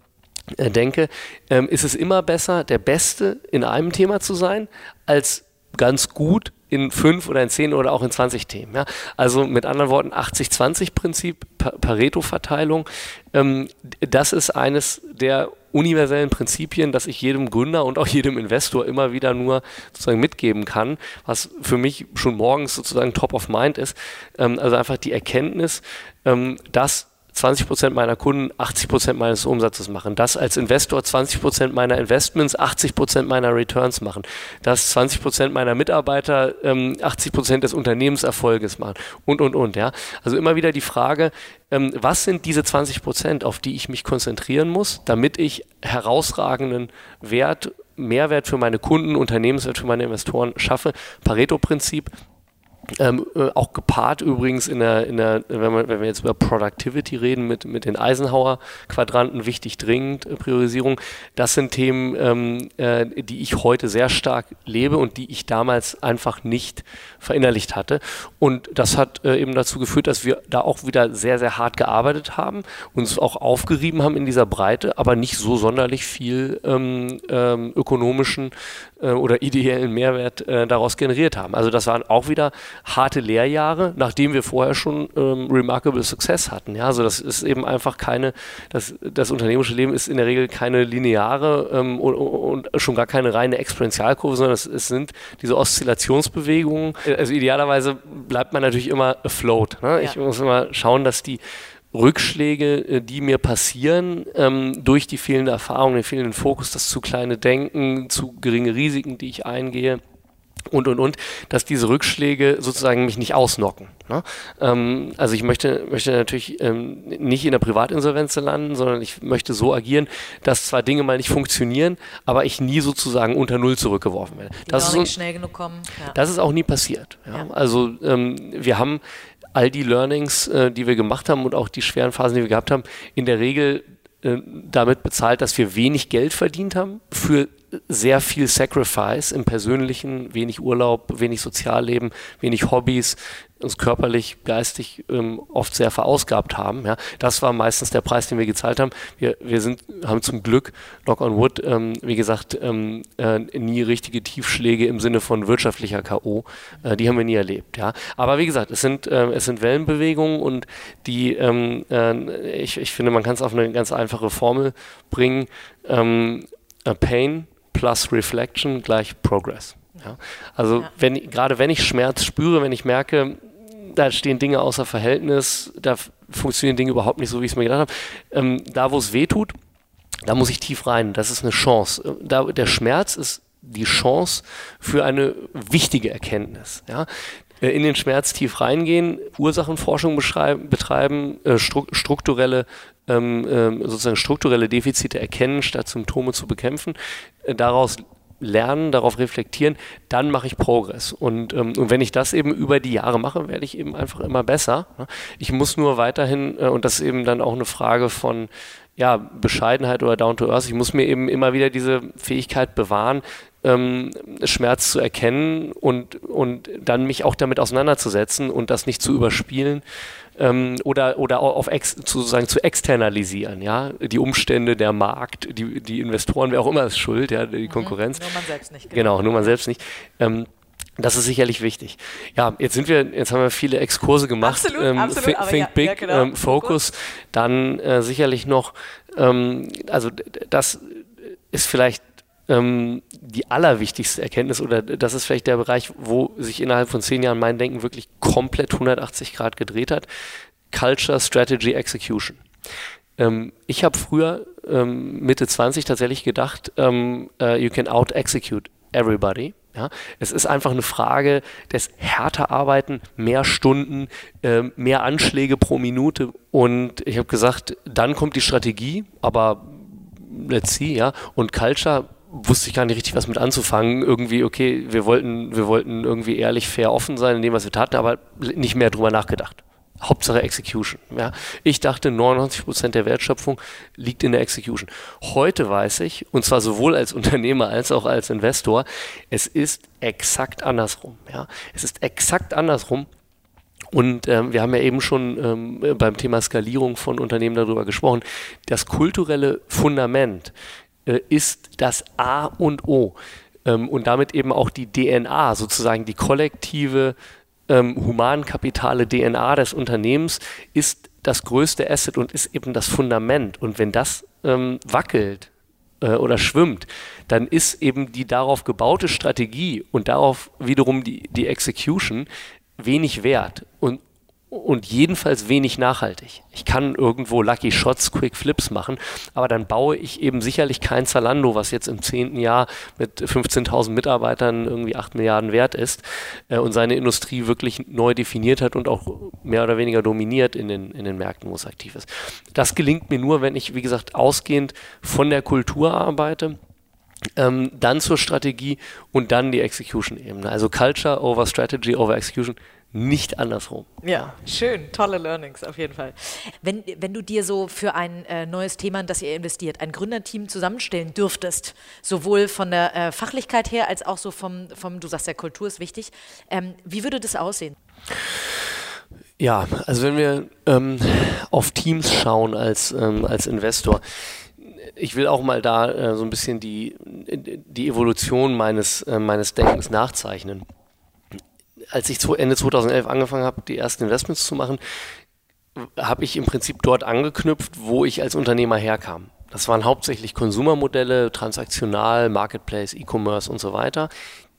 äh, denke, ähm, ist es immer besser, der Beste in einem Thema zu sein, als ganz gut in fünf oder in zehn oder auch in 20 Themen. Ja? Also mit anderen Worten 80-20-Prinzip, Pareto-Verteilung. Ähm, das ist eines der universellen Prinzipien, das ich jedem Gründer und auch jedem Investor immer wieder nur sozusagen mitgeben kann, was für mich schon morgens sozusagen top of mind ist. Ähm, also einfach die Erkenntnis, ähm, dass 20 Prozent meiner Kunden 80 Prozent meines Umsatzes machen. Das als Investor 20 Prozent meiner Investments, 80 Prozent meiner Returns machen. Das 20 Prozent meiner Mitarbeiter ähm, 80 Prozent des Unternehmenserfolges machen. Und, und, und. Ja. Also immer wieder die Frage, ähm, was sind diese 20 Prozent, auf die ich mich konzentrieren muss, damit ich herausragenden Wert Mehrwert für meine Kunden, Unternehmenswert für meine Investoren schaffe. Pareto-Prinzip, ähm, äh, auch gepaart übrigens in der, in der wenn, man, wenn wir jetzt über Productivity reden, mit, mit den Eisenhower-Quadranten, wichtig dringend, äh, Priorisierung, das sind Themen, ähm, äh, die ich heute sehr stark lebe und die ich damals einfach nicht verinnerlicht hatte. Und das hat äh, eben dazu geführt, dass wir da auch wieder sehr, sehr hart gearbeitet haben, uns auch aufgerieben haben in dieser Breite, aber nicht so sonderlich viel ähm, ähm ökonomischen äh, oder ideellen Mehrwert äh, daraus generiert haben. Also das waren auch wieder harte Lehrjahre, nachdem wir vorher schon ähm, remarkable Success hatten. Ja, also das ist eben einfach keine, das, das unternehmerische Leben ist in der Regel keine lineare ähm, und, und, schon gar keine reine Exponentialkurve, sondern es, es, sind diese Oszillationsbewegungen. Also idealerweise bleibt man natürlich immer afloat. Ne? Ja. Ich muss immer schauen, dass die Rückschläge, äh, die mir passieren, ähm, durch die fehlende Erfahrung, den fehlenden Fokus, das zu kleine Denken, zu geringe Risiken, die ich eingehe, und und und, dass diese Rückschläge sozusagen mich nicht ausnocken. Ne? Ähm, also ich möchte, möchte natürlich ähm, nicht in der Privatinsolvenz landen, sondern ich möchte so agieren, dass zwar Dinge mal nicht funktionieren, aber ich nie sozusagen unter Null zurückgeworfen werde. Das ist, so, schnell genug kommen. Ja. das ist auch nie passiert. Ja? Ja. Also ähm, wir haben all die Learnings, äh, die wir gemacht haben und auch die schweren Phasen, die wir gehabt haben, in der Regel äh, damit bezahlt, dass wir wenig Geld verdient haben für sehr viel Sacrifice im persönlichen, wenig Urlaub, wenig Sozialleben, wenig Hobbys, uns körperlich, geistig ähm, oft sehr verausgabt haben. Ja. Das war meistens der Preis, den wir gezahlt haben. Wir, wir sind, haben zum Glück, knock on wood, ähm, wie gesagt, ähm, äh, nie richtige Tiefschläge im Sinne von wirtschaftlicher K.O. Äh, die haben wir nie erlebt. Ja. Aber wie gesagt, es sind, äh, es sind Wellenbewegungen und die, ähm, äh, ich, ich finde, man kann es auf eine ganz einfache Formel bringen. Ähm, Pain plus Reflection gleich Progress. Ja? Also ja. wenn gerade wenn ich Schmerz spüre, wenn ich merke, da stehen Dinge außer Verhältnis, da funktionieren Dinge überhaupt nicht so, wie ich es mir gedacht habe. Ähm, da, wo es weh tut, da muss ich tief rein. Das ist eine Chance. Da, der Schmerz ist die Chance für eine wichtige Erkenntnis. Ja? Äh, in den Schmerz tief reingehen, Ursachenforschung betreiben, äh, strukturelle ähm, ähm, sozusagen strukturelle Defizite erkennen, statt Symptome zu bekämpfen. äh, daraus lernen, darauf reflektieren, dann mache ich Progress. Und, ähm, und wenn ich das eben über die Jahre mache, werde ich eben einfach immer besser. Ne? Ich muss nur weiterhin, und das ist eben dann auch eine Frage von ja, Bescheidenheit oder Down to Earth, ich muss mir eben immer wieder diese Fähigkeit bewahren, ähm, Schmerz zu erkennen und, und dann mich auch damit auseinanderzusetzen und das nicht zu überspielen ähm, oder, oder auf ex, sozusagen zu externalisieren, ja, die Umstände, der Markt, die, die Investoren, wer auch immer ist schuld, ja, die mhm. Konkurrenz. Nur man selbst nicht. Genau, genau nur man selbst nicht. Ähm, das ist sicherlich wichtig. Ja, jetzt sind wir, jetzt haben wir viele Exkurse gemacht. Absolut, ähm, absolut, think, think ja, Big, ja, genau. ähm, Focus, dann äh, sicherlich noch, ähm, also das ist vielleicht ähm, die allerwichtigste Erkenntnis oder das ist vielleicht der Bereich, wo sich innerhalb von zehn Jahren mein Denken wirklich komplett 180 Grad gedreht hat. Culture, Strategy, Execution. Ähm, ich habe früher ähm, Mitte 20 tatsächlich gedacht, uh, you can out-execute everybody. Ja, es ist einfach eine Frage des härter Arbeiten, mehr Stunden, äh, mehr Anschläge pro Minute. Und ich habe gesagt, dann kommt die Strategie, aber let's see, ja. Und Culture wusste ich gar nicht richtig, was mit anzufangen. Irgendwie, okay, wir wollten, wir wollten irgendwie ehrlich, fair, offen sein in dem, was wir taten, aber nicht mehr drüber nachgedacht. Hauptsache Execution. Ja. Ich dachte, 99% der Wertschöpfung liegt in der Execution. Heute weiß ich, und zwar sowohl als Unternehmer als auch als Investor, es ist exakt andersrum. Ja. Es ist exakt andersrum. Und ähm, wir haben ja eben schon ähm, beim Thema Skalierung von Unternehmen darüber gesprochen. Das kulturelle Fundament äh, ist das A und O ähm, und damit eben auch die DNA, sozusagen die kollektive ähm, humankapitale DNA des Unternehmens ist das größte Asset und ist eben das Fundament. Und wenn das ähm, wackelt äh, oder schwimmt, dann ist eben die darauf gebaute Strategie und darauf wiederum die, die Execution wenig wert. Und und jedenfalls wenig nachhaltig. Ich kann irgendwo Lucky Shots, Quick Flips machen, aber dann baue ich eben sicherlich kein Zalando, was jetzt im zehnten Jahr mit 15.000 Mitarbeitern irgendwie 8 Milliarden wert ist äh, und seine Industrie wirklich neu definiert hat und auch mehr oder weniger dominiert in den, in den Märkten, wo es aktiv ist. Das gelingt mir nur, wenn ich, wie gesagt, ausgehend von der Kultur arbeite. Ähm, dann zur Strategie und dann die Execution-Ebene. Also Culture over Strategy over Execution nicht andersrum. Ja, schön, tolle Learnings auf jeden Fall. Wenn, wenn du dir so für ein äh, neues Thema, in das ihr investiert, ein Gründerteam zusammenstellen dürftest, sowohl von der äh, Fachlichkeit her als auch so vom, vom, du sagst ja, Kultur ist wichtig, ähm, wie würde das aussehen? Ja, also wenn wir ähm, auf Teams schauen als, ähm, als Investor, ich will auch mal da äh, so ein bisschen die, die Evolution meines, äh, meines Denkens nachzeichnen als ich Ende 2011 angefangen habe, die ersten Investments zu machen, habe ich im Prinzip dort angeknüpft, wo ich als Unternehmer herkam. Das waren hauptsächlich Konsumermodelle, transaktional, Marketplace, E-Commerce und so weiter.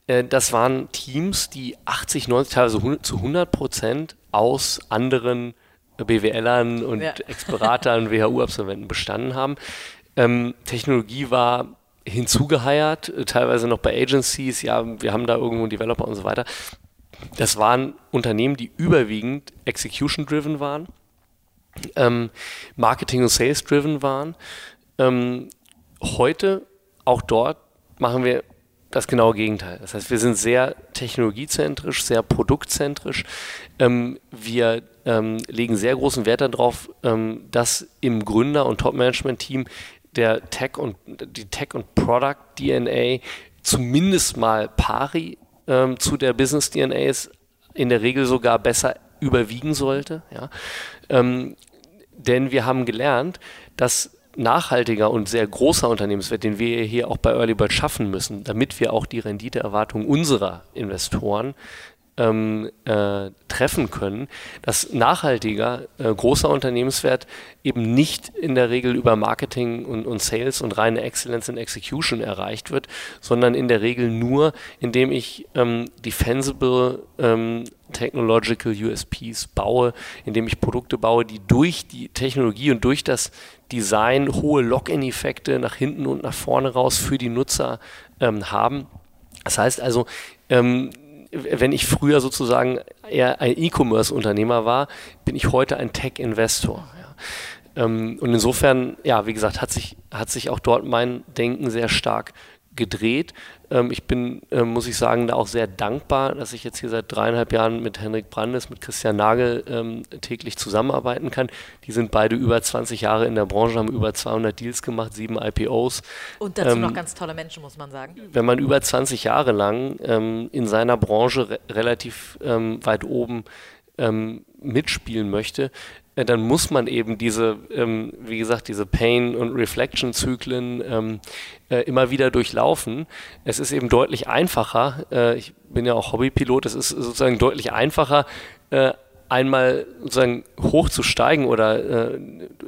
Äh, das waren Teams, die 80, 90, teilweise zu 100 Prozent aus anderen BWLern und ja. <laughs> Ex-Beratern, WHU-Absolventen bestanden haben. Ähm, Technologie war hinzugeheiert, teilweise noch bei Agencies, ja, wir haben da irgendwo einen Developer und so weiter das waren Unternehmen, die überwiegend Execution-driven waren, ähm, Marketing- und Sales-driven waren. Ähm, heute, auch dort, machen wir das genaue Gegenteil. Das heißt, wir sind sehr technologiezentrisch, sehr produktzentrisch. Ähm, wir ähm, legen sehr großen Wert darauf, ähm, dass im Gründer- und Top-Management-Team der Tech und die Tech- und Product-DNA zumindest mal pari ähm, zu der Business DNA ist in der Regel sogar besser überwiegen sollte. Ja? Ähm, denn wir haben gelernt, dass nachhaltiger und sehr großer Unternehmenswert, den wir hier auch bei Early Bird schaffen müssen, damit wir auch die Renditeerwartung unserer Investoren ähm, äh, treffen können, dass nachhaltiger äh, großer Unternehmenswert eben nicht in der Regel über Marketing und, und Sales und reine Excellence in Execution erreicht wird, sondern in der Regel nur, indem ich ähm, defensible ähm, Technological USPs baue, indem ich Produkte baue, die durch die Technologie und durch das Design hohe Lock-in-Effekte nach hinten und nach vorne raus für die Nutzer ähm, haben. Das heißt also, ähm, wenn ich früher sozusagen eher ein E-Commerce-Unternehmer war, bin ich heute ein Tech-Investor. Ja. Ähm, und insofern, ja, wie gesagt, hat sich, hat sich auch dort mein Denken sehr stark gedreht. Ähm, ich bin, äh, muss ich sagen, da auch sehr dankbar, dass ich jetzt hier seit dreieinhalb Jahren mit Henrik Brandes, mit Christian Nagel ähm, täglich zusammenarbeiten kann. Die sind beide über 20 Jahre in der Branche, haben über 200 Deals gemacht, sieben IPOs. Und dazu ähm, noch ganz tolle Menschen, muss man sagen. Wenn man über 20 Jahre lang ähm, in seiner Branche re relativ ähm, weit oben ähm, mitspielen möchte, dann muss man eben diese, ähm, wie gesagt, diese Pain- und Reflection-Zyklen ähm, äh, immer wieder durchlaufen. Es ist eben deutlich einfacher, äh, ich bin ja auch Hobbypilot, es ist sozusagen deutlich einfacher, äh, einmal sozusagen hochzusteigen oder äh,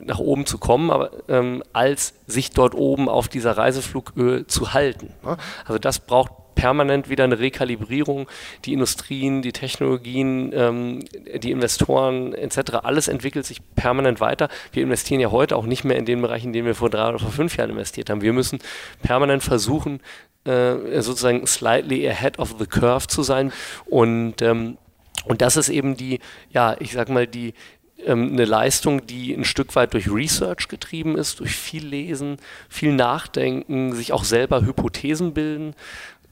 nach oben zu kommen, aber ähm, als sich dort oben auf dieser Reiseflughöhe zu halten. Also das braucht permanent wieder eine Rekalibrierung. Die Industrien, die Technologien, ähm, die Investoren etc., alles entwickelt sich permanent weiter. Wir investieren ja heute auch nicht mehr in den Bereichen, in denen wir vor drei oder vor fünf Jahren investiert haben. Wir müssen permanent versuchen, äh, sozusagen slightly ahead of the curve zu sein. Und, ähm, und das ist eben die, ja, ich sag mal, die, ähm, eine Leistung, die ein Stück weit durch Research getrieben ist, durch viel Lesen, viel Nachdenken, sich auch selber Hypothesen bilden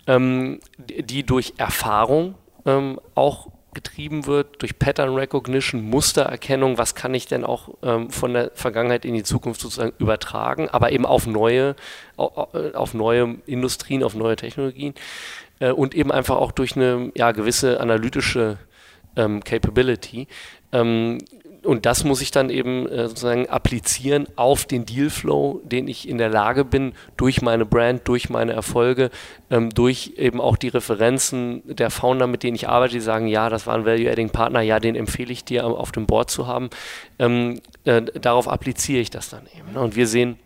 ähm, die durch Erfahrung ähm, auch getrieben wird, durch Pattern Recognition, Mustererkennung, was kann ich denn auch ähm, von der Vergangenheit in die Zukunft sozusagen übertragen, aber eben auf neue, auf neue Industrien, auf neue Technologien. Äh, und eben einfach auch durch eine ja, gewisse analytische ähm, Capability. Ähm, und das muss ich dann eben äh, sozusagen applizieren auf den Dealflow, den ich in der Lage bin, durch meine Brand, durch meine Erfolge, ähm, durch eben auch die Referenzen der Founder, mit denen ich arbeite, die sagen, ja, das war ein Value-Adding-Partner, ja, den empfehle ich dir auf dem Board zu haben. Ähm, äh, darauf appliziere ich das dann eben. Ne? Und wir sehen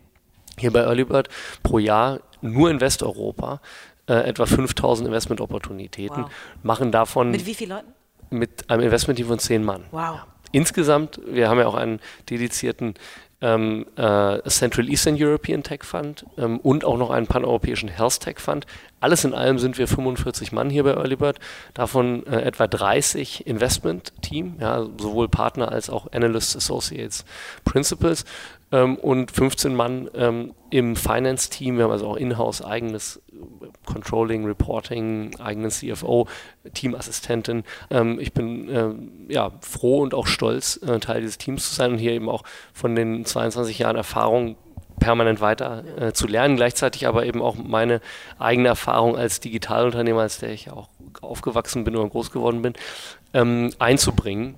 hier bei Earlybird pro Jahr nur in Westeuropa äh, etwa 5000 Investment-Opportunitäten, wow. machen davon... Mit wie vielen Leuten? Mit einem Investment-Team von zehn Mann. Wow. Ja insgesamt, wir haben ja auch einen dedizierten ähm, äh, Central Eastern European Tech Fund ähm, und auch noch einen paneuropäischen Health Tech Fund. Alles in allem sind wir 45 Mann hier bei Earlybird, davon äh, etwa 30 Investment Team, ja, sowohl Partner als auch Analysts, Associates, Principals ähm, und 15 Mann ähm, im Finance-Team. Wir haben also auch in-house eigenes äh, Controlling, Reporting, eigenen CFO, Teamassistentin. Ähm, ich bin äh, ja, froh und auch stolz, äh, Teil dieses Teams zu sein und hier eben auch von den 22 Jahren Erfahrung permanent weiter äh, zu lernen, gleichzeitig aber eben auch meine eigene Erfahrung als Digitalunternehmer, als der ich auch aufgewachsen bin und groß geworden bin, ähm, einzubringen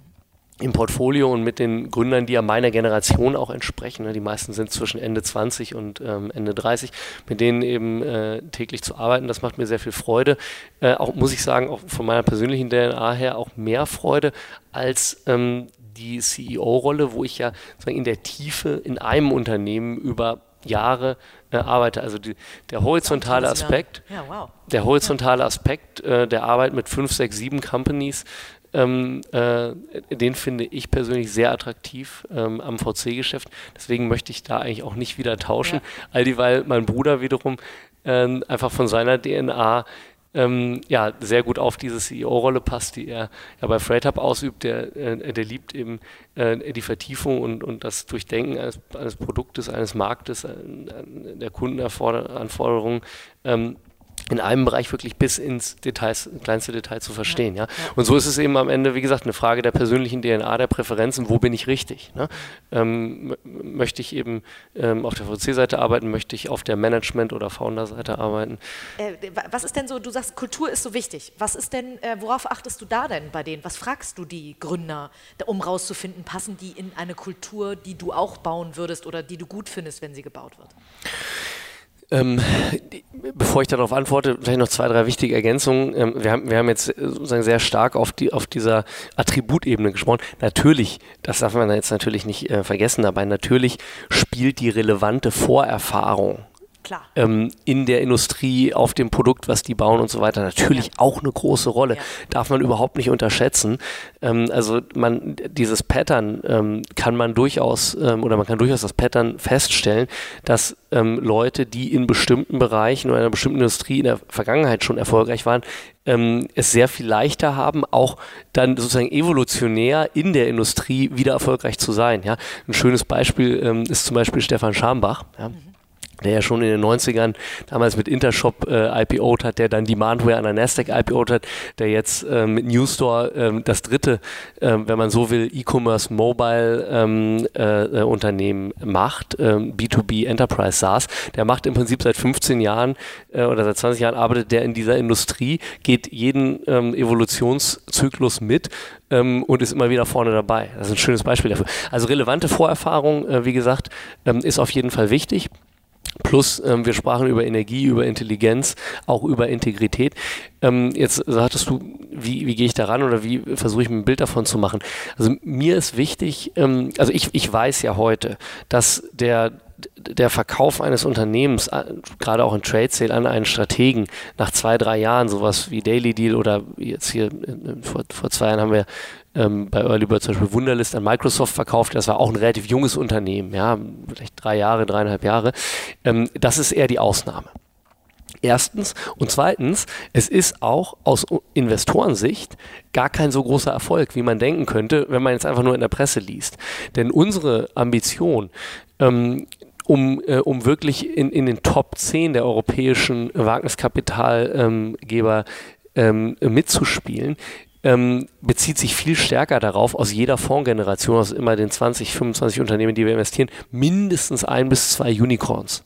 im Portfolio und mit den Gründern, die ja meiner Generation auch entsprechen. Ne? Die meisten sind zwischen Ende 20 und ähm, Ende 30, mit denen eben äh, täglich zu arbeiten. Das macht mir sehr viel Freude. Äh, auch muss ich sagen, auch von meiner persönlichen DNA her auch mehr Freude als ähm, die CEO-Rolle, wo ich ja in der Tiefe in einem Unternehmen über Jahre äh, arbeite. Also die, der horizontale Aspekt, ja, wow. der horizontale Aspekt äh, der Arbeit mit fünf, sechs, sieben Companies ähm, äh, den finde ich persönlich sehr attraktiv ähm, am VC-Geschäft. Deswegen möchte ich da eigentlich auch nicht wieder tauschen. Ja. All dieweil mein Bruder wiederum äh, einfach von seiner DNA ähm, ja, sehr gut auf diese CEO-Rolle passt, die er ja bei FreightHub ausübt. Der, äh, der liebt eben äh, die Vertiefung und, und das Durchdenken eines, eines Produktes, eines Marktes, äh, der Kundenanforderungen. Ähm, in einem Bereich wirklich bis ins Details, kleinste Detail zu verstehen. Ja, ja. Und so ist es eben am Ende, wie gesagt, eine Frage der persönlichen DNA, der Präferenzen, wo bin ich richtig? Ne? Ähm, möchte ich eben ähm, auf der VC-Seite arbeiten, möchte ich auf der Management- oder Founder-Seite arbeiten? Äh, was ist denn so, du sagst, Kultur ist so wichtig. Was ist denn, äh, worauf achtest du da denn bei denen? Was fragst du die Gründer, um rauszufinden, passen die in eine Kultur, die du auch bauen würdest oder die du gut findest, wenn sie gebaut wird? Ähm, bevor ich darauf antworte, vielleicht noch zwei, drei wichtige Ergänzungen. Ähm, wir, haben, wir haben jetzt sozusagen sehr stark auf, die, auf dieser Attributebene gesprochen. Natürlich, das darf man jetzt natürlich nicht äh, vergessen dabei, natürlich spielt die relevante Vorerfahrung ähm, in der Industrie, auf dem Produkt, was die bauen und so weiter, natürlich ja. auch eine große Rolle. Ja. Darf man überhaupt nicht unterschätzen. Ähm, also man, dieses Pattern ähm, kann man durchaus, ähm, oder man kann durchaus das Pattern feststellen, dass ähm, Leute, die in bestimmten Bereichen oder in einer bestimmten Industrie in der Vergangenheit schon erfolgreich waren, ähm, es sehr viel leichter haben, auch dann sozusagen evolutionär in der Industrie wieder erfolgreich zu sein. Ja? Ein schönes Beispiel ist zum Beispiel Stefan Schambach. Ja? Mhm der ja schon in den 90ern damals mit Intershop äh, IPO'd hat, der dann Demandware an der Nasdaq IPO'd hat, der jetzt äh, mit Newstore äh, das dritte, äh, wenn man so will, E-Commerce Mobile ähm, äh, äh, Unternehmen macht, B2B ähm, Enterprise SaaS, der macht im Prinzip seit 15 Jahren oder seit 20 Jahren arbeitet der in dieser Industrie, geht jeden ähm, Evolutionszyklus mit ähm, und ist immer wieder vorne dabei. Das ist ein schönes Beispiel dafür. Also relevante Vorerfahrung, wie gesagt, ist auf jeden Fall wichtig. Plus, ähm, wir sprachen über Energie, über Intelligenz, auch über Integrität. Ähm, jetzt sagtest du, wie, wie gehe ich daran oder wie versuche ich mir ein Bild davon zu machen? Also mir ist wichtig, ähm, also ich, ich weiß ja heute, dass der der Verkauf eines Unternehmens, äh, gerade auch in Trade Sale an einen Strategen, nach zwei, drei Jahren, sowas wie Daily Deal oder jetzt hier äh, vor, vor zwei Jahren haben wir ähm, bei Early Bird zum Beispiel Wunderlist an Microsoft verkauft. Das war auch ein relativ junges Unternehmen, ja, vielleicht drei Jahre, dreieinhalb Jahre. Ähm, das ist eher die Ausnahme. Erstens. Und zweitens, es ist auch aus Investorensicht gar kein so großer Erfolg, wie man denken könnte, wenn man jetzt einfach nur in der Presse liest. Denn unsere Ambition, ähm, um, äh, um wirklich in, in den Top 10 der europäischen Wagniskapitalgeber ähm, mitzuspielen, ähm, bezieht sich viel stärker darauf, aus jeder Fondsgeneration, aus immer den 20, 25 Unternehmen, die wir investieren, mindestens ein bis zwei Unicorns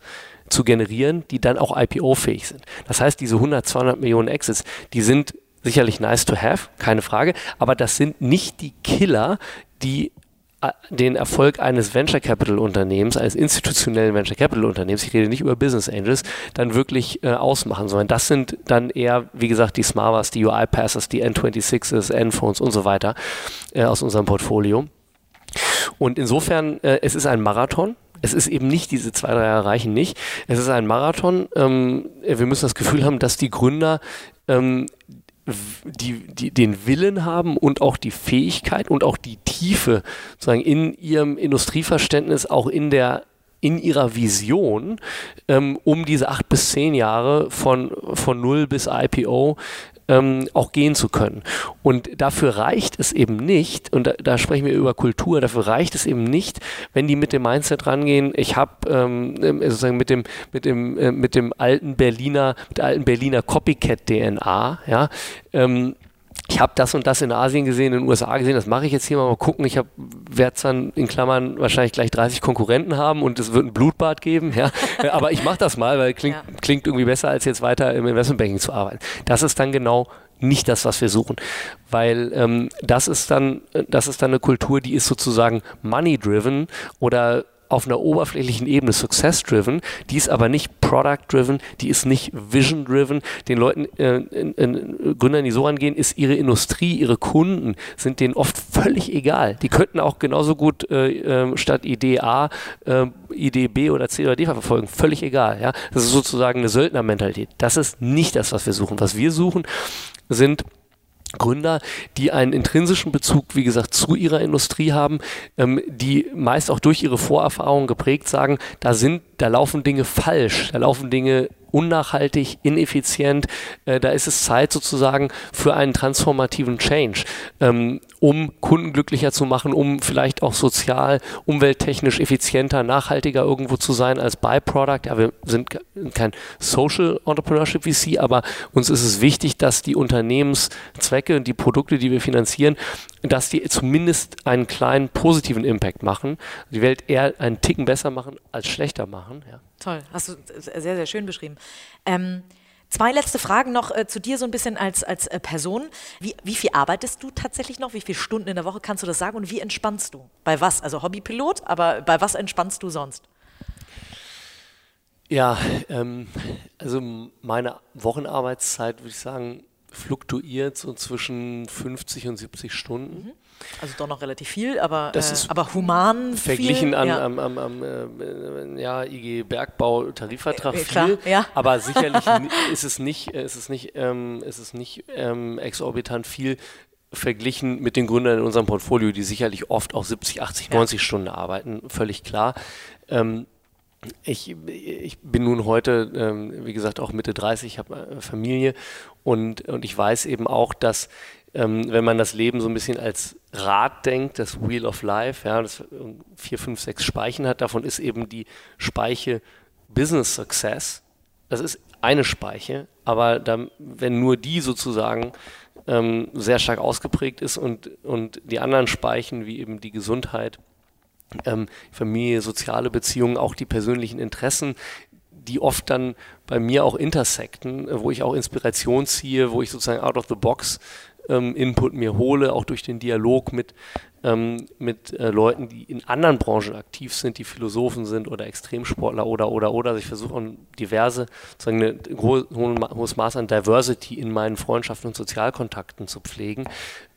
zu generieren, die dann auch IPO-fähig sind. Das heißt, diese 100, 200 Millionen Exits, die sind sicherlich nice to have, keine Frage, aber das sind nicht die Killer, die den Erfolg eines Venture Capital Unternehmens, eines institutionellen Venture Capital Unternehmens, ich rede nicht über Business Angels, dann wirklich äh, ausmachen, sondern das sind dann eher, wie gesagt, die Smarters, die UI Passes, die N26s, N-Phones und so weiter äh, aus unserem Portfolio. Und insofern, äh, es ist ein Marathon. Es ist eben nicht diese zwei, drei Jahre reichen nicht. Es ist ein Marathon. Ähm, wir müssen das Gefühl haben, dass die Gründer ähm, die, die, den Willen haben und auch die Fähigkeit und auch die Tiefe sozusagen in ihrem Industrieverständnis, auch in der in ihrer Vision, ähm, um diese acht bis zehn Jahre von, von Null bis IPO ähm, auch gehen zu können. Und dafür reicht es eben nicht, und da, da, sprechen wir über Kultur, dafür reicht es eben nicht, wenn die mit dem Mindset rangehen, ich habe ähm, ähm, sozusagen mit dem, mit dem, äh, mit dem alten Berliner, mit der alten Berliner Copycat-DNA, ja, ähm, ich habe das und das in Asien gesehen, in den USA gesehen, das mache ich jetzt hier mal, mal gucken. Ich werde dann in Klammern wahrscheinlich gleich 30 Konkurrenten haben und es wird ein Blutbad geben. Ja. <laughs> Aber ich mache das mal, weil klingt, ja. klingt irgendwie besser, als jetzt weiter im Investmentbanking zu arbeiten. Das ist dann genau nicht das, was wir suchen. Weil ähm, das ist dann, das ist dann eine Kultur, die ist sozusagen money-driven oder auf einer oberflächlichen Ebene success-driven, die ist aber nicht product-driven, die ist nicht vision-driven. Den Leuten, äh, in, in, Gründern, die so angehen, ist ihre Industrie, ihre Kunden sind denen oft völlig egal. Die könnten auch genauso gut äh, äh, statt Idee A äh, Idee B oder C oder D verfolgen, völlig egal. Ja? Das ist sozusagen eine Söldnermentalität. Das ist nicht das, was wir suchen. Was wir suchen, sind Gründer, die einen intrinsischen Bezug, wie gesagt, zu ihrer Industrie haben, ähm, die meist auch durch ihre Vorerfahrungen geprägt sagen, da sind, da laufen Dinge falsch, da laufen Dinge unnachhaltig, ineffizient. Äh, da ist es Zeit sozusagen für einen transformativen Change, ähm, um Kunden glücklicher zu machen, um vielleicht auch sozial, umwelttechnisch effizienter, nachhaltiger irgendwo zu sein als Byproduct. Ja, wir sind kein Social Entrepreneurship VC, aber uns ist es wichtig, dass die Unternehmenszwecke und die Produkte, die wir finanzieren, dass die zumindest einen kleinen positiven Impact machen, die Welt eher einen Ticken besser machen als schlechter machen. Ja. Toll, hast du sehr, sehr schön beschrieben. Ähm, zwei letzte Fragen noch äh, zu dir so ein bisschen als, als äh, Person. Wie, wie viel arbeitest du tatsächlich noch? Wie viele Stunden in der Woche kannst du das sagen? Und wie entspannst du? Bei was? Also Hobbypilot, aber bei was entspannst du sonst? Ja, ähm, also meine Wochenarbeitszeit würde ich sagen, fluktuiert so zwischen 50 und 70 Stunden. Mhm. Also doch noch relativ viel, aber, das äh, ist aber human. Verglichen viel, an ja. am, am, am äh, ja, IG Bergbau Tarifvertrag äh, viel, ja. aber <laughs> sicherlich ist es nicht, äh, ist es nicht, ähm, ist es nicht ähm, exorbitant viel verglichen mit den Gründern in unserem Portfolio, die sicherlich oft auch 70, 80, 90 ja. Stunden arbeiten, völlig klar. Ähm, ich, ich bin nun heute, ähm, wie gesagt, auch Mitte 30, habe äh, Familie. Und, und ich weiß eben auch, dass ähm, wenn man das Leben so ein bisschen als Rad denkt, das Wheel of Life, ja, das vier, fünf, sechs Speichen hat, davon ist eben die Speiche Business Success, das ist eine Speiche, aber dann, wenn nur die sozusagen ähm, sehr stark ausgeprägt ist und, und die anderen Speichen, wie eben die Gesundheit, ähm, Familie, soziale Beziehungen, auch die persönlichen Interessen, die oft dann bei mir auch intersecten, wo ich auch Inspiration ziehe, wo ich sozusagen out of the box ähm, Input mir hole, auch durch den Dialog mit, ähm, mit äh, Leuten, die in anderen Branchen aktiv sind, die Philosophen sind oder Extremsportler oder, oder, oder. Also ich versuche diverse, sozusagen ein ho hohes Maß an Diversity in meinen Freundschaften und Sozialkontakten zu pflegen,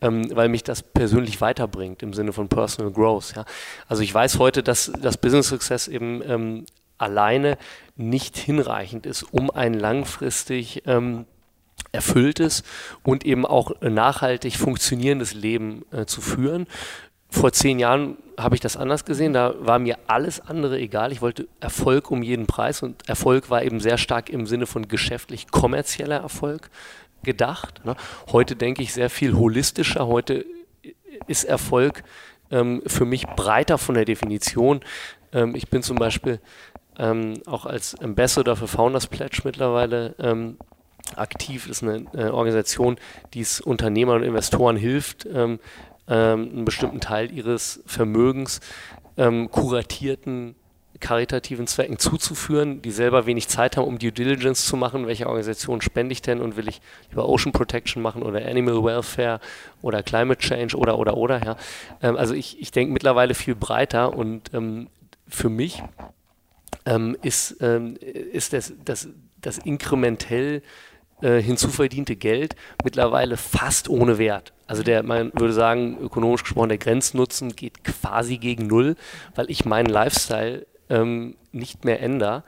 ähm, weil mich das persönlich weiterbringt im Sinne von Personal Growth. Ja. Also ich weiß heute, dass das Business Success eben ähm, alleine nicht hinreichend ist, um ein langfristig ähm, erfülltes und eben auch nachhaltig funktionierendes Leben äh, zu führen. Vor zehn Jahren habe ich das anders gesehen. Da war mir alles andere egal. Ich wollte Erfolg um jeden Preis und Erfolg war eben sehr stark im Sinne von geschäftlich kommerzieller Erfolg gedacht. Ne? Heute denke ich sehr viel holistischer. Heute ist Erfolg ähm, für mich breiter von der Definition. Ähm, ich bin zum Beispiel ähm, auch als Ambassador für Founders Pledge mittlerweile ähm, aktiv, ist eine äh, Organisation, die es Unternehmern und Investoren hilft, ähm, ähm, einen bestimmten Teil ihres Vermögens ähm, kuratierten karitativen Zwecken zuzuführen, die selber wenig Zeit haben, um Due Diligence zu machen, welche Organisation spende ich denn und will ich lieber Ocean Protection machen oder Animal Welfare oder Climate Change oder oder oder ja. Ähm, also ich, ich denke mittlerweile viel breiter und ähm, für mich ähm, ist, ähm, ist das, das, das inkrementell äh, hinzuverdiente Geld mittlerweile fast ohne Wert. Also der, man würde sagen, ökonomisch gesprochen, der Grenznutzen geht quasi gegen null, weil ich meinen Lifestyle ähm, nicht mehr ändere.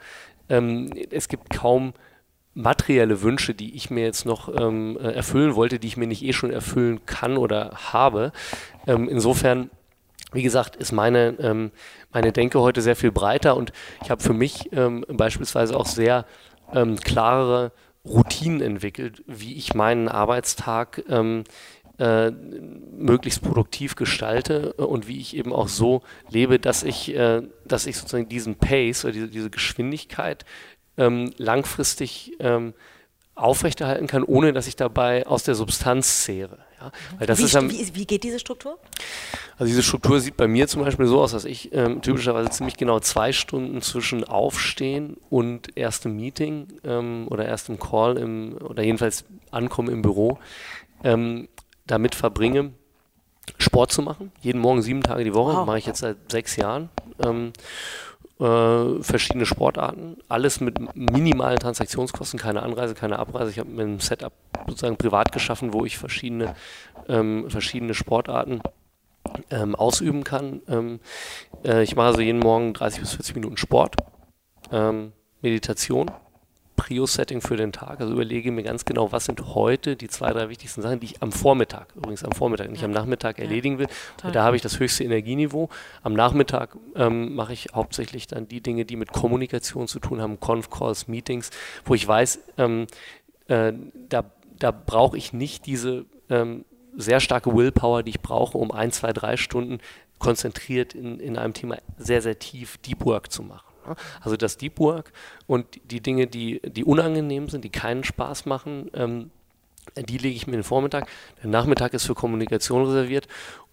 Ähm, es gibt kaum materielle Wünsche, die ich mir jetzt noch ähm, äh, erfüllen wollte, die ich mir nicht eh schon erfüllen kann oder habe. Ähm, insofern, wie gesagt, ist meine, ähm, meine Denke heute sehr viel breiter und ich habe für mich ähm, beispielsweise auch sehr klarere Routinen entwickelt, wie ich meinen Arbeitstag ähm, äh, möglichst produktiv gestalte und wie ich eben auch so lebe, dass ich, äh, dass ich sozusagen diesen Pace oder diese, diese Geschwindigkeit ähm, langfristig ähm, aufrechterhalten kann, ohne dass ich dabei aus der Substanz zehre. Ja? Weil das wie, ist dann, wie, wie, geht diese Struktur? Also diese Struktur sieht bei mir zum Beispiel so aus, dass ich ähm, typischerweise ziemlich genau zwei Stunden zwischen Aufstehen und erstem Meeting ähm, oder erstem Call im, oder jedenfalls Ankommen im Büro ähm, damit verbringe, Sport zu machen. Jeden Morgen sieben Tage die Woche, wow. mache ich jetzt seit sechs Jahren. Äh, verschiedene Sportarten, alles mit minimalen Transaktionskosten, keine Anreise, keine Abreise. Ich habe mir ein Setup sozusagen privat geschaffen, wo ich verschiedene, ähm, verschiedene Sportarten ähm, ausüben kann. Ähm, äh, ich mache also jeden Morgen 30 bis 40 Minuten Sport, ähm, Meditation Prio-Setting für den Tag. Also überlege mir ganz genau, was sind heute die zwei, drei wichtigsten Sachen, die ich am Vormittag, übrigens am Vormittag, nicht ja. am Nachmittag ja. erledigen will. Da habe ich das höchste Energieniveau. Am Nachmittag ähm, mache ich hauptsächlich dann die Dinge, die mit Kommunikation zu tun haben, Conf-Calls, Meetings, wo ich weiß, ähm, äh, da, da brauche ich nicht diese ähm, sehr starke Willpower, die ich brauche, um ein, zwei, drei Stunden konzentriert in, in einem Thema sehr, sehr tief Deep Work zu machen. Also das Deep Work und die Dinge, die, die unangenehm sind, die keinen Spaß machen, ähm, die lege ich mir den Vormittag. Der Nachmittag ist für Kommunikation reserviert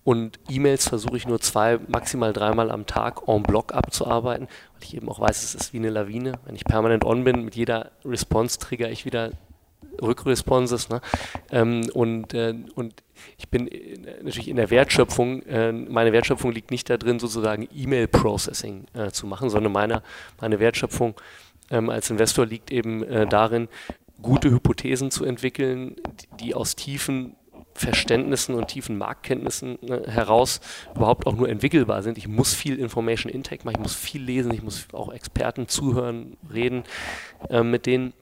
und E-Mails versuche ich nur zwei, maximal dreimal am Tag en bloc abzuarbeiten, weil ich eben auch weiß, es ist wie eine Lawine. Wenn ich permanent on bin, mit jeder Response trigger ich wieder Rückresponses. Ne? Ähm, und, äh, und ich bin äh, natürlich in der Wertschöpfung, äh, meine Wertschöpfung liegt nicht darin, sozusagen E-Mail-Processing äh, zu machen, sondern meine, meine Wertschöpfung ähm, als Investor liegt eben äh, darin, gute Hypothesen zu entwickeln, die, aus tiefen Verständnissen und tiefen Marktkenntnissen ne, heraus überhaupt auch nur entwickelbar sind. Ich muss viel Information Intake machen, ich muss viel lesen, ich muss auch Experten zuhören, reden äh, mit denen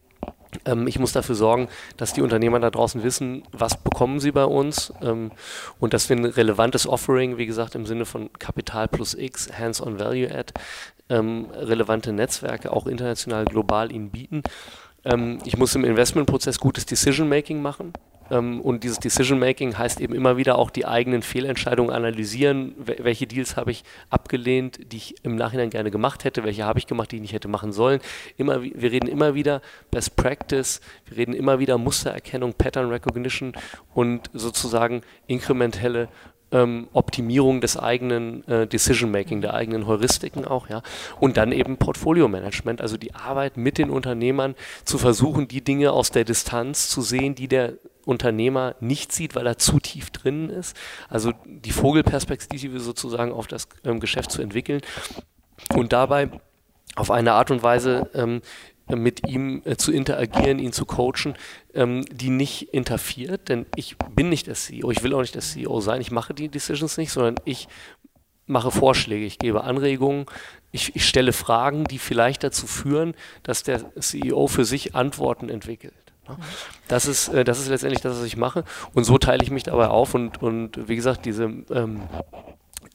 ich muss dafür sorgen, dass die Unternehmer da draußen wissen, was bekommen sie bei uns ähm, und dass wir ein relevantes Offering, wie gesagt, im Sinne von Kapital plus X, Hands-on Value Add, ähm, relevante Netzwerke auch international, global ihnen bieten. Ähm, ich muss im Investmentprozess gutes Decision-Making machen. Ähm, und dieses Decision Making heißt eben immer wieder auch die eigenen Fehlentscheidungen analysieren. Welche Deals habe ich abgelehnt, die ich im Nachhinein gerne gemacht hätte? Welche habe ich gemacht, die ich nicht hätte machen sollen? Immer, wir reden immer wieder Best Practice, wir reden immer wieder Mustererkennung, Pattern Recognition und sozusagen inkrementelle ähm, Optimierung des eigenen äh, Decision Making, der eigenen Heuristiken auch, ja. Und dann eben Portfolio Management, also die Arbeit mit den Unternehmern zu versuchen, die Dinge aus der Distanz zu sehen, die der Unternehmer nicht sieht, weil er zu tief drin ist. Also die Vogelperspektive sozusagen auf das ähm, Geschäft zu entwickeln und dabei auf eine Art und Weise ähm, mit ihm äh, zu interagieren, ihn zu coachen, ähm, die nicht interferiert, denn ich bin nicht der CEO, ich will auch nicht der CEO sein, ich mache die Decisions nicht, sondern ich mache Vorschläge, ich gebe Anregungen, ich, ich stelle Fragen, die vielleicht dazu führen, dass der CEO für sich Antworten entwickelt. Ne? Das ist, äh, das ist letztendlich das, was ich mache. Und so teile ich mich dabei auf. Und, und wie gesagt, diese ähm,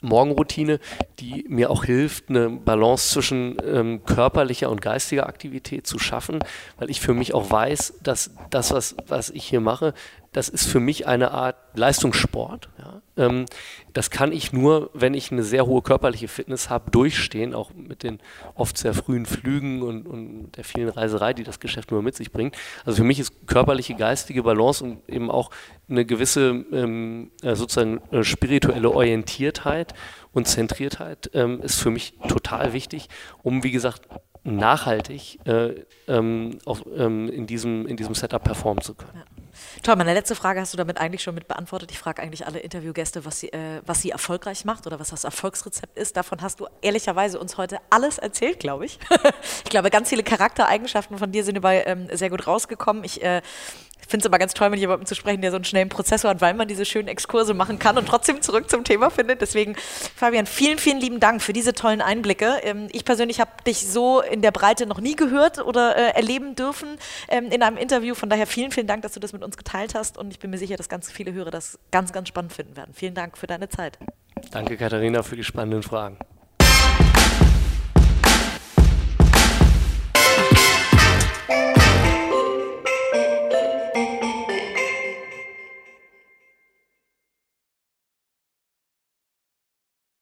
Morgenroutine, die mir auch hilft, eine Balance zwischen ähm, körperlicher und geistiger Aktivität zu schaffen, weil ich für mich auch weiß, dass das, was, was ich hier mache, das ist für mich eine Art Leistungssport. Ja. Ähm, das kann ich nur, wenn ich eine sehr hohe körperliche Fitness habe, durchstehen, auch mit den oft sehr frühen Flügen und, und der vielen Reiserei, die das Geschäft nur mit sich bringt. Also für mich ist körperliche, geistige Balance und eben auch eine gewisse ähm, äh, sozusagen äh, spirituelle Orientiertheit und Zentriertheit ähm, ist für mich total wichtig, um wie gesagt nachhaltig äh, ähm, auf, ähm, in, diesem, in diesem Setup performen zu können. Ja. Toll, meine letzte Frage hast du damit eigentlich schon mit beantwortet. Ich frage eigentlich alle Interviewgäste, was sie, äh, was sie erfolgreich macht oder was das Erfolgsrezept ist. Davon hast du ehrlicherweise uns heute alles erzählt, glaube ich. <laughs> ich glaube, ganz viele Charaktereigenschaften von dir sind dabei ähm, sehr gut rausgekommen. Ich äh, finde es immer ganz toll, mit jemandem zu sprechen, der so einen schnellen Prozessor hat, weil man diese schönen Exkurse machen kann und trotzdem zurück zum Thema findet. Deswegen, Fabian, vielen, vielen lieben Dank für diese tollen Einblicke. Ähm, ich persönlich habe dich so in der Breite noch nie gehört oder äh, erleben dürfen ähm, in einem Interview. Von daher vielen, vielen Dank, dass du das mit uns geteilt hast und ich bin mir sicher, dass ganz viele Hörer das ganz, ganz spannend finden werden. Vielen Dank für deine Zeit. Danke, Katharina, für die spannenden Fragen.